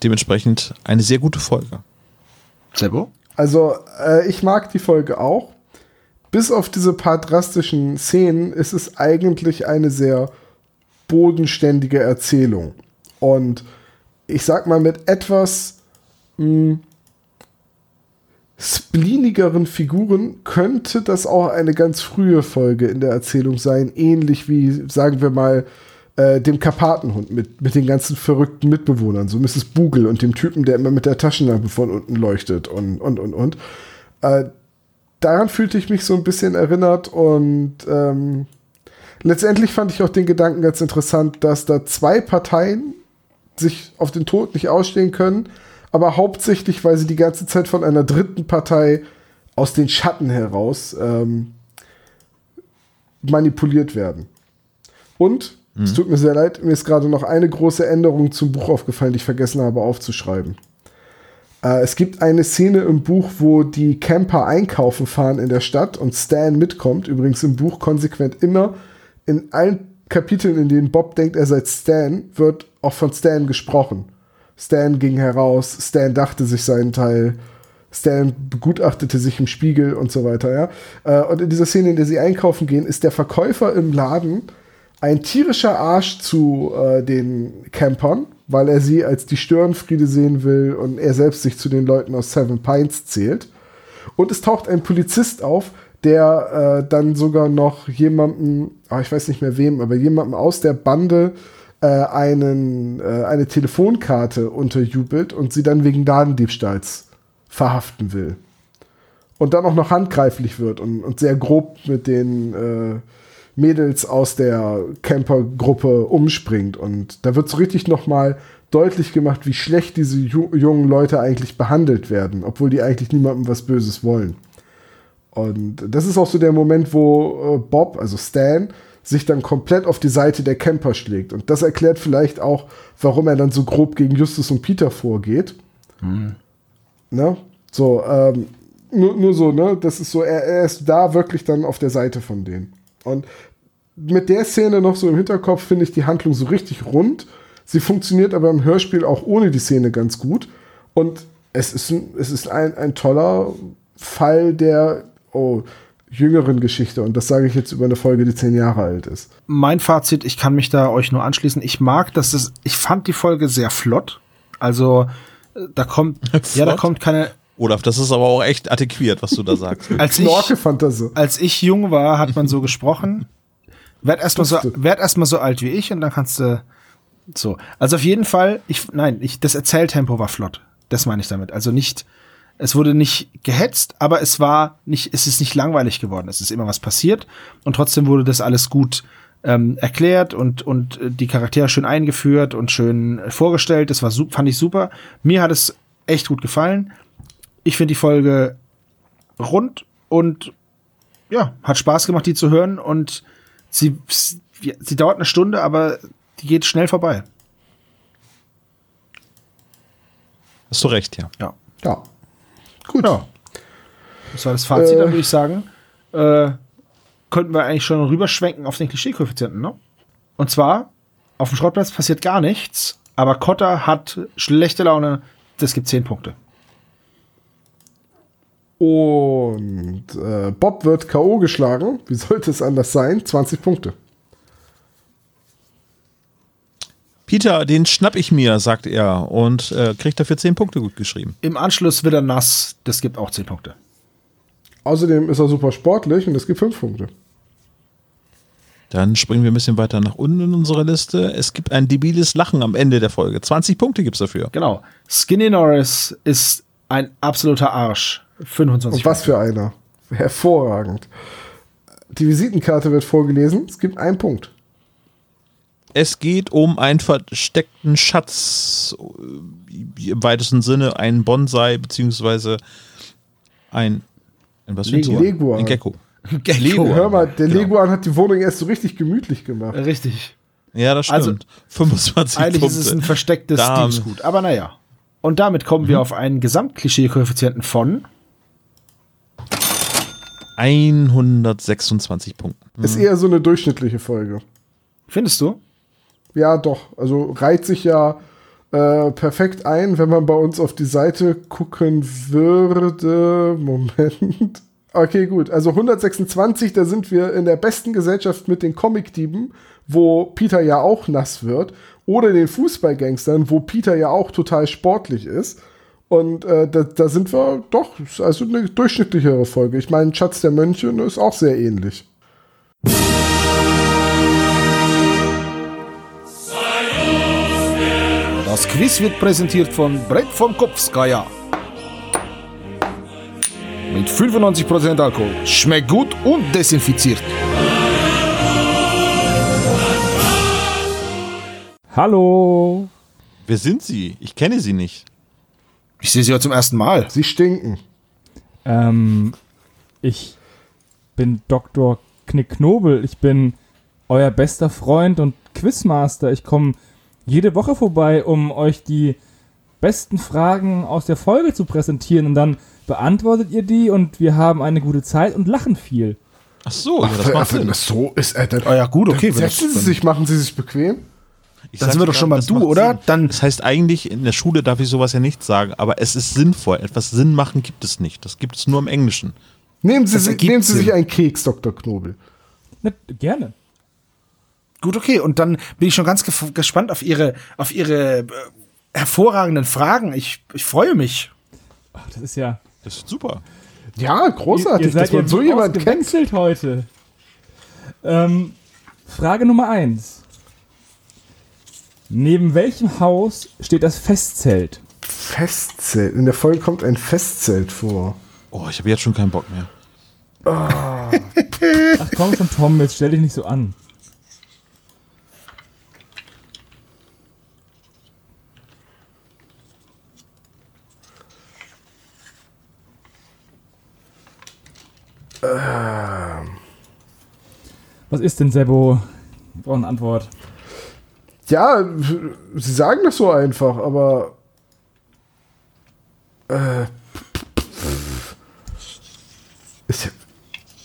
Dementsprechend eine sehr gute Folge. Sebo? Also, äh, ich mag die Folge auch. Bis auf diese paar drastischen Szenen ist es eigentlich eine sehr bodenständige Erzählung. Und ich sag mal, mit etwas mh, spleenigeren Figuren könnte das auch eine ganz frühe Folge in der Erzählung sein. Ähnlich wie, sagen wir mal, äh, dem Karpatenhund mit, mit den ganzen verrückten Mitbewohnern, so Mrs. Bugel und dem Typen, der immer mit der Taschenlampe von unten leuchtet und, und, und, und. Äh, daran fühlte ich mich so ein bisschen erinnert und ähm, letztendlich fand ich auch den Gedanken ganz interessant, dass da zwei Parteien sich auf den Tod nicht ausstehen können, aber hauptsächlich, weil sie die ganze Zeit von einer dritten Partei aus den Schatten heraus ähm, manipuliert werden. Und, es tut mir sehr leid, mir ist gerade noch eine große Änderung zum Buch aufgefallen, die ich vergessen habe aufzuschreiben. Äh, es gibt eine Szene im Buch, wo die Camper einkaufen fahren in der Stadt und Stan mitkommt. Übrigens im Buch konsequent immer. In allen Kapiteln, in denen Bob denkt, er sei Stan, wird auch von Stan gesprochen. Stan ging heraus, Stan dachte sich seinen Teil, Stan begutachtete sich im Spiegel und so weiter, ja. Äh, Und in dieser Szene, in der sie einkaufen gehen, ist der Verkäufer im Laden ein tierischer Arsch zu äh, den Campern, weil er sie als die Störenfriede sehen will und er selbst sich zu den Leuten aus Seven Pines zählt. Und es taucht ein Polizist auf, der äh, dann sogar noch jemanden, ah, ich weiß nicht mehr wem, aber jemandem aus der Bande äh, einen, äh, eine Telefonkarte unterjubelt und sie dann wegen Datendiebstahls verhaften will. Und dann auch noch handgreiflich wird und, und sehr grob mit den äh, Mädels aus der Campergruppe umspringt. Und da wird so richtig nochmal deutlich gemacht, wie schlecht diese ju jungen Leute eigentlich behandelt werden, obwohl die eigentlich niemandem was Böses wollen. Und das ist auch so der Moment, wo äh, Bob, also Stan, sich dann komplett auf die Seite der Camper schlägt. Und das erklärt vielleicht auch, warum er dann so grob gegen Justus und Peter vorgeht. Ne? So, ähm, nur, nur so, ne? Das ist so, er, er ist da wirklich dann auf der Seite von denen. Und mit der Szene noch so im Hinterkopf finde ich die Handlung so richtig rund. Sie funktioniert aber im Hörspiel auch ohne die Szene ganz gut. Und es ist ein, es ist ein, ein toller Fall der oh, jüngeren Geschichte. Und das sage ich jetzt über eine Folge, die zehn Jahre alt ist. Mein Fazit, ich kann mich da euch nur anschließen. Ich mag, dass es, ich fand die Folge sehr flott. Also, äh, da kommt, *laughs* ja, da Flott? kommt keine, Olaf, das ist aber auch echt adäquiert, was du da sagst. *laughs* als ich, als ich jung war, hat man so gesprochen. Werd erstmal so, werd erst mal so alt wie ich und dann kannst du so. Also auf jeden Fall, ich, nein, ich, das Erzähltempo war flott. Das meine ich damit. Also nicht, es wurde nicht gehetzt, aber es war nicht, es ist nicht langweilig geworden. Es ist immer was passiert und trotzdem wurde das alles gut ähm, erklärt und, und äh, die Charaktere schön eingeführt und schön vorgestellt. Das war fand ich super. Mir hat es echt gut gefallen. Ich finde die Folge rund und ja, hat Spaß gemacht, die zu hören und sie, sie, dauert eine Stunde, aber die geht schnell vorbei. Hast du recht, ja. Ja. Ja. Gut. Ja. Das war das Fazit, Äh. dann würde ich sagen. Äh, könnten wir eigentlich schon rüberschwenken auf den Klischee-Koeffizienten, ne? Und zwar, auf dem Schrottplatz passiert gar nichts, aber Kotter hat schlechte Laune, das gibt 10 Punkte. Und äh, Bob wird K.O. geschlagen. Wie sollte es anders sein? 20 Punkte. Peter, den schnapp ich mir, sagt er und äh, kriegt dafür 10 Punkte gut geschrieben. Im Anschluss wird er nass, das gibt auch 10 Punkte. Außerdem ist er super sportlich und es gibt 5 Punkte. Dann springen wir ein bisschen weiter nach unten in unserer Liste. Es gibt ein debiles Lachen am Ende der Folge. 20 Punkte gibt's dafür. Genau. Skinny Norris ist ein absoluter Arsch. 25 Und was für einer. Hervorragend. Die Visitenkarte wird vorgelesen. Es gibt einen Punkt. Es geht um einen versteckten Schatz, äh, im weitesten Sinne ein Bonsai, beziehungsweise ein, ein was für ein Tier? Leguan. Ein Gecko. Gecko. Hör mal, der Genau. Leguan hat die Wohnung erst so richtig gemütlich gemacht. Richtig. Ja, das Also, stimmt. 25 Eigentlich Punkte. ist es ein verstecktes Diebsgut. Aber naja. Und damit kommen wir auf einen Gesamtklischee-Koeffizienten von 126 Punkten. Ist eher so eine durchschnittliche Folge. Findest du? Ja, doch. Also reiht sich ja äh, perfekt ein, wenn man bei uns auf die Seite gucken würde. Moment. Okay, gut. Also 126, da sind wir in der besten Gesellschaft mit den Comic-Dieben, wo Peter ja auch nass wird. Oder den Fußballgangstern, wo Peter ja auch total sportlich ist. Und äh, da, da sind wir doch, also eine durchschnittlichere Folge. Ich meine, Schatz der Mönche ist auch sehr ähnlich. Das Quiz wird präsentiert von Brett vom Kopfskaya. Mit 95% Alkohol. Schmeckt gut und desinfiziert. Hallo. Wer sind Sie? Ich kenne Sie nicht. Ich sehe sie heute zum ersten Mal. Sie stinken. Ähm, ich bin Dr. Knickknobel. Ich bin euer bester Freund und Quizmaster. Ich komme jede Woche vorbei, um euch die besten Fragen aus der Folge zu präsentieren. Und dann beantwortet ihr die und wir haben eine gute Zeit und lachen viel. Ach so, ja, das macht Sinn. so ist, äh, dann, Oh ja, gut, okay. setzen Sie sich, machen Sie sich bequem. Ich Dann sind wir doch schon mal du, oder? Sinn. Dann- das heißt eigentlich, in der Schule darf ich sowas ja nicht sagen, aber es ist sinnvoll. Etwas Sinn machen gibt es nicht. Das gibt es nur im Englischen. Nehmen Sie, sich, nehmen Sie sich einen Keks, Dr. Knobel. Na, gerne. Gut, okay. Und dann bin ich schon ganz gespannt auf Ihre, auf Ihre äh, hervorragenden Fragen. Ich, ich freue mich. Ach, das ist ja. Das ist super. Ja, großartig, ihr seid dass man ja so wie jemand kennt. heute. Ähm, Frage Nummer eins. Neben welchem Haus steht das Festzelt? Festzelt. In der Folge kommt ein Festzelt vor. Oh, ich habe jetzt schon keinen Bock mehr. Ach komm schon, Tom, jetzt stell dich nicht so an. Was ist denn, Sebo? Wir brauchen eine Antwort. Ja, Sie sagen das so einfach, aber. Äh, ist,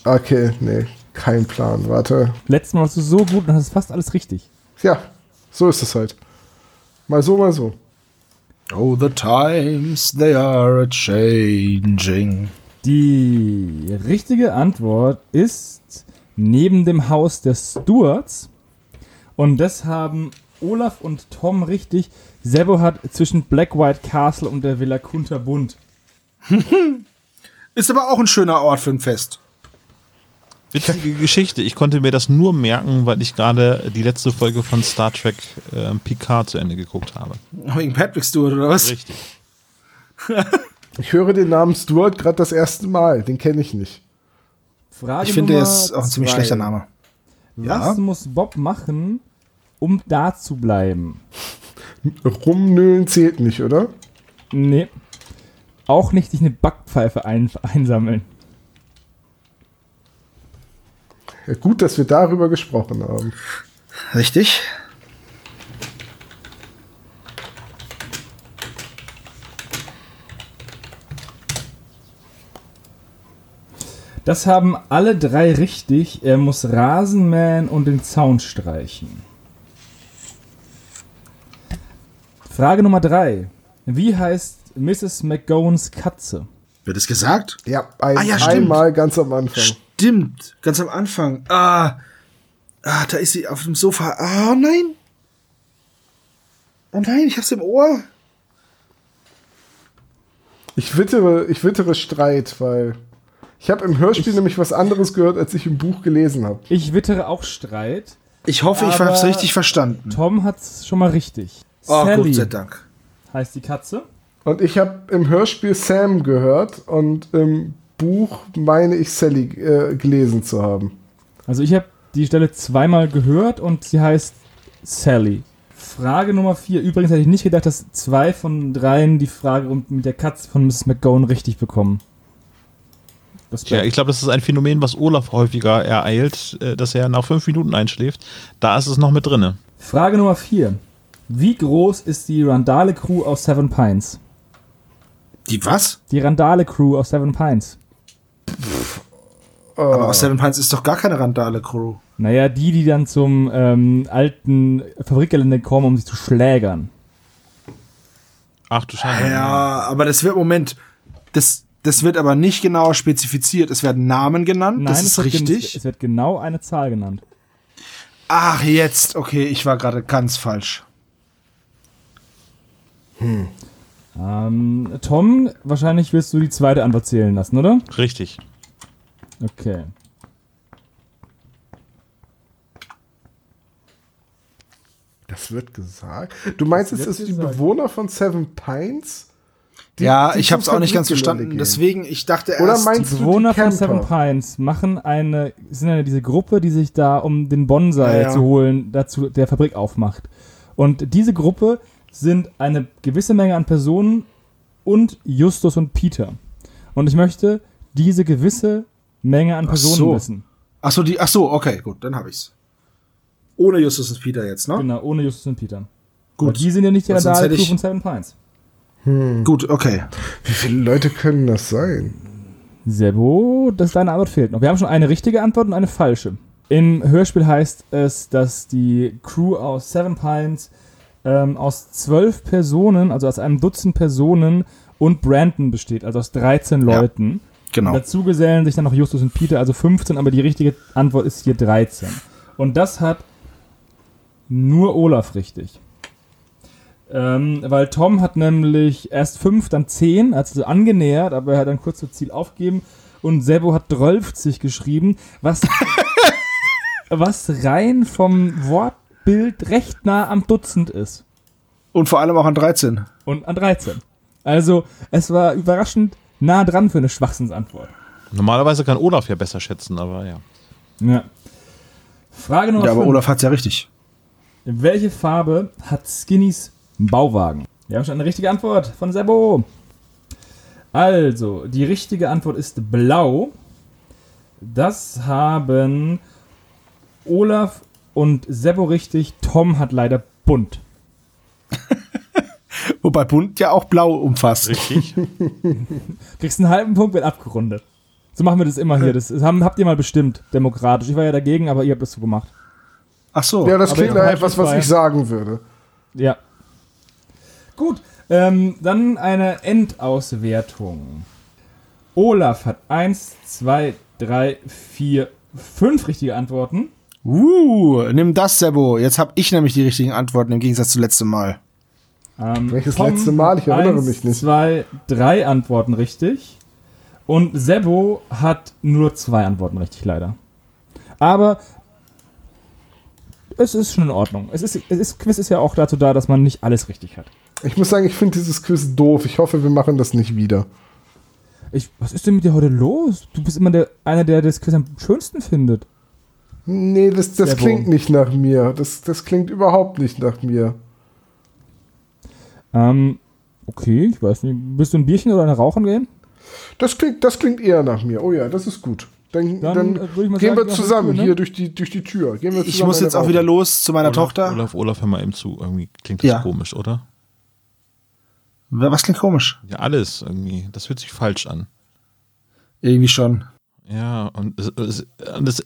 okay, nee, kein Plan. Warte. Letztes Mal warst du so gut und hast fast alles richtig. Ja, so ist es halt. Mal so, mal so. Oh, the times they are a changing. Die richtige Antwort ist neben dem Haus der Stuarts. Und das haben Olaf und Tom richtig. Sebo hat zwischen Black White Castle und der Villa Kunterbund. Ist aber auch ein schöner Ort für ein Fest. Witzige Geschichte. Ich konnte mir das nur merken, weil ich gerade die letzte Folge von Star Trek äh, Picard zu Ende geguckt habe. Wegen Patrick Stewart oder was? Richtig. *laughs* Ich höre den Namen Stuart gerade das erste Mal. Den kenne ich nicht. Frage Ich finde, der Nummer ist auch ein ziemlich zwei. schlechter Name. Was Ja. muss Bob machen, um da zu bleiben? Rumnölen zählt nicht, oder? Nee. Auch nicht sich eine Backpfeife ein einsammeln. Ja, gut, dass wir darüber gesprochen haben. Richtig? Das haben alle drei richtig. Er muss Rasenmähen und den Zaun streichen. Frage Nummer drei. Wie heißt Mrs. McGowans Katze? Wird es gesagt? Ja, ein, Ah, ja, einmal ganz am Anfang. Stimmt. Ganz am Anfang. Ah. Ah, da ist sie auf dem Sofa. Ah, nein. Oh nein, ich hab's im Ohr. Ich wittere, ich wittere Streit, weil ich habe im Hörspiel nämlich was anderes gehört, als ich im Buch gelesen habe. Ich wittere auch Streit. Ich hoffe, ich Aber- hab's richtig verstanden. Tom hat's schon mal richtig. Oh, Sally Gott sei Dank. heißt die Katze. Und ich habe im Hörspiel Sam gehört und im Buch meine ich Sally äh, gelesen zu haben. Also ich habe die Stelle zweimal gehört und sie heißt Sally. Frage Nummer vier. Übrigens hätte ich nicht gedacht, dass zwei von dreien die Frage um- mit der Katze von Mrs. McGowan richtig bekommen. Ja, ich glaube, das ist ein Phänomen, was Olaf häufiger ereilt, äh, dass er nach fünf Minuten einschläft. Da ist es noch mit drinne. Frage Nummer vier. Wie groß ist die Randale-Crew aus Seven Pines? Die was? Die Randale-Crew aus Seven Pines. Aber aus Seven Pines ist doch gar keine Randale-Crew. Naja, die, die dann zum ähm, alten Fabrikgelände kommen, um sich zu schlägern. Ach du Scheiße. Ja, aber das wird, Moment, das, das wird aber nicht genau spezifiziert. Es werden Namen genannt, das es ist gen- richtig. Es wird genau eine Zahl genannt. Ach, jetzt, okay, ich war gerade ganz falsch. Ähm, Tom, wahrscheinlich wirst du die zweite Antwort zählen lassen, oder? Richtig. Okay. Das wird gesagt. Du meinst, es ist die gesagt. Bewohner von Seven Pines? Die- ja, die ich habe es auch nicht ganz verstanden. Deswegen, ich dachte Oder erst, meinst Die du Bewohner die von? Seven Pines machen eine, sind ja diese Gruppe, die sich da, um den Bonsai Ja, ja. zu holen, dazu der Fabrik aufmacht. Und diese Gruppe sind eine gewisse Menge an Personen und Justus und Peter. Und ich möchte diese gewisse Menge an Ach Personen so. wissen. ach so, die, ach so, okay, gut, dann habe ich's. Ohne Justus und Peter jetzt, ne? Genau, ohne Justus und Peter. Gut, Weil die sind ja nicht die Radar-Crew ich- von Seven Pines. gut, okay. Wie viele Leute können das sein? Sebo, das deine Antwort fehlt noch. Wir haben schon eine richtige Antwort und eine falsche. Im Hörspiel heißt es, dass die Crew aus Seven Pines ähm, aus zwölf Personen, also aus einem Dutzend Personen und Brandon besteht, also aus 13 Ja. Leuten. Genau. Dazu gesellen sich dann noch Justus und Peter, also 15, aber die richtige Antwort ist hier 13. Und das hat nur Olaf richtig. Ähm, weil Tom hat nämlich erst 5, dann 10, hat sich so angenähert, aber er hat dann kurz das Ziel aufgegeben. Und Sebo hat 12 geschrieben, was, *laughs* was rein vom Wortbild recht nah am Dutzend ist. Und vor allem auch an 13. Und an 13. Also, es war überraschend nah dran für eine Schwachsinnsantwort. Normalerweise kann Olaf ja besser schätzen, aber ja. Ja. Frage Nummer Ja, aber 5. Olaf hat's ja richtig. Welche Farbe hat Skinnys Bauwagen? Wir haben schon eine richtige Antwort von Sebo. Also, die richtige Antwort ist blau. Das haben Olaf und Sebo richtig. Tom hat leider bunt. *laughs* Wobei bunt ja auch blau umfasst. Richtig. *laughs* Kriegst einen halben Punkt, wird abgerundet. So machen wir das immer hier. Das haben, habt ihr mal bestimmt, demokratisch. Ich war ja dagegen, aber ihr habt das so gemacht. Ach so. Ja, das aber klingt nach etwas, was ich sagen würde. Ja. Gut, ähm, dann eine Endauswertung. Olaf hat 1, 2, 3, 4, 5 richtige Antworten. Uh, nimm das, Sebo. Jetzt habe ich nämlich die richtigen Antworten im Gegensatz zum letzten Mal. Ähm, Welches letzte Mal? Ich erinnere eins, mich nicht. zwei, drei Antworten richtig. Und Sebo hat nur zwei Antworten richtig, leider. Aber es ist schon in Ordnung. Es ist, es ist, Quiz ist ja auch dazu da, dass man nicht alles richtig hat. Ich muss sagen, ich finde dieses Quiz doof. Ich hoffe, wir machen das nicht wieder. Ich, was ist denn mit dir heute los? Du bist immer der, einer, der das Quiz am schönsten findet. Nee, das, das klingt nicht nach mir. Das, das klingt überhaupt nicht nach mir. Ähm, okay, ich weiß nicht. Willst du ein Bierchen oder eine Rauchen gehen? Das klingt, das klingt eher nach mir. Oh ja, das ist gut. Dann, Dann, dann, äh, gehen sagen, wir zusammen Tür, ne? hier durch die, durch die Tür. Gehen wir Ich muss jetzt auch wieder los zu meiner Olaf, Tochter. Olaf, Olaf, hör mal eben zu. Irgendwie klingt das Ja. komisch, oder? Was klingt komisch? Ja, alles irgendwie. Das fühlt sich falsch an. Irgendwie schon. Ja, und es, es, und es,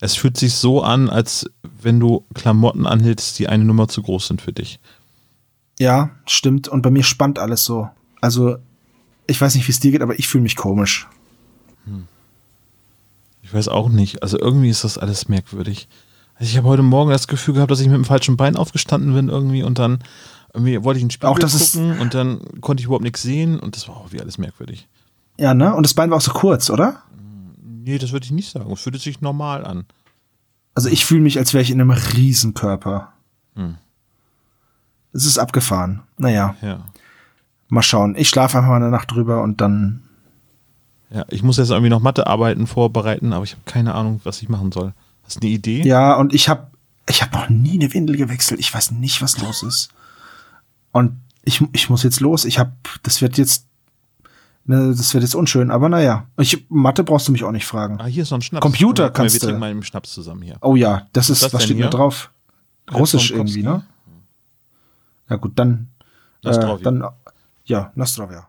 es fühlt sich so an, als wenn du Klamotten anhältst, die eine Nummer zu groß sind für dich. Ja, stimmt. Und bei mir spannt alles so. Also, ich weiß nicht, wie es dir geht, aber ich fühle mich komisch. Ich weiß auch nicht. Also irgendwie ist das alles merkwürdig. Also ich habe heute Morgen das Gefühl gehabt, dass ich mit dem falschen Bein aufgestanden bin irgendwie und dann irgendwie wollte ich einen Spiegel Auch das gucken und dann konnte ich überhaupt nichts sehen und das war auch wie alles merkwürdig. Ja, ne? Und das Bein war auch so kurz, oder? Nee, das würde ich nicht sagen. Es fühlt sich normal an. Also ich fühle mich, als wäre ich in einem Riesenkörper. Hm. Es ist abgefahren. Naja, Ja. mal schauen. Ich schlafe einfach mal eine Nacht drüber und dann. Ja, ich muss jetzt irgendwie noch Mathearbeiten vorbereiten, aber ich habe keine Ahnung, was ich machen soll. Hast du eine Idee? Ja, und ich habe ich hab noch nie eine Windel gewechselt. Ich weiß nicht, was los ist. Und ich, ich muss jetzt los. Ich habe, das wird jetzt, ne, das wird jetzt unschön. Aber naja, ich, Mathe brauchst du mich auch nicht fragen. Ah, hier ist noch ein Schnaps. Computer kannst Wir du. trinken mal einen Schnaps zusammen hier. Oh ja, das ist, das was steht hier? da drauf? Russisch irgendwie, ne? Ja gut, dann, äh, Nostrovia. dann, ja, Nostrovia.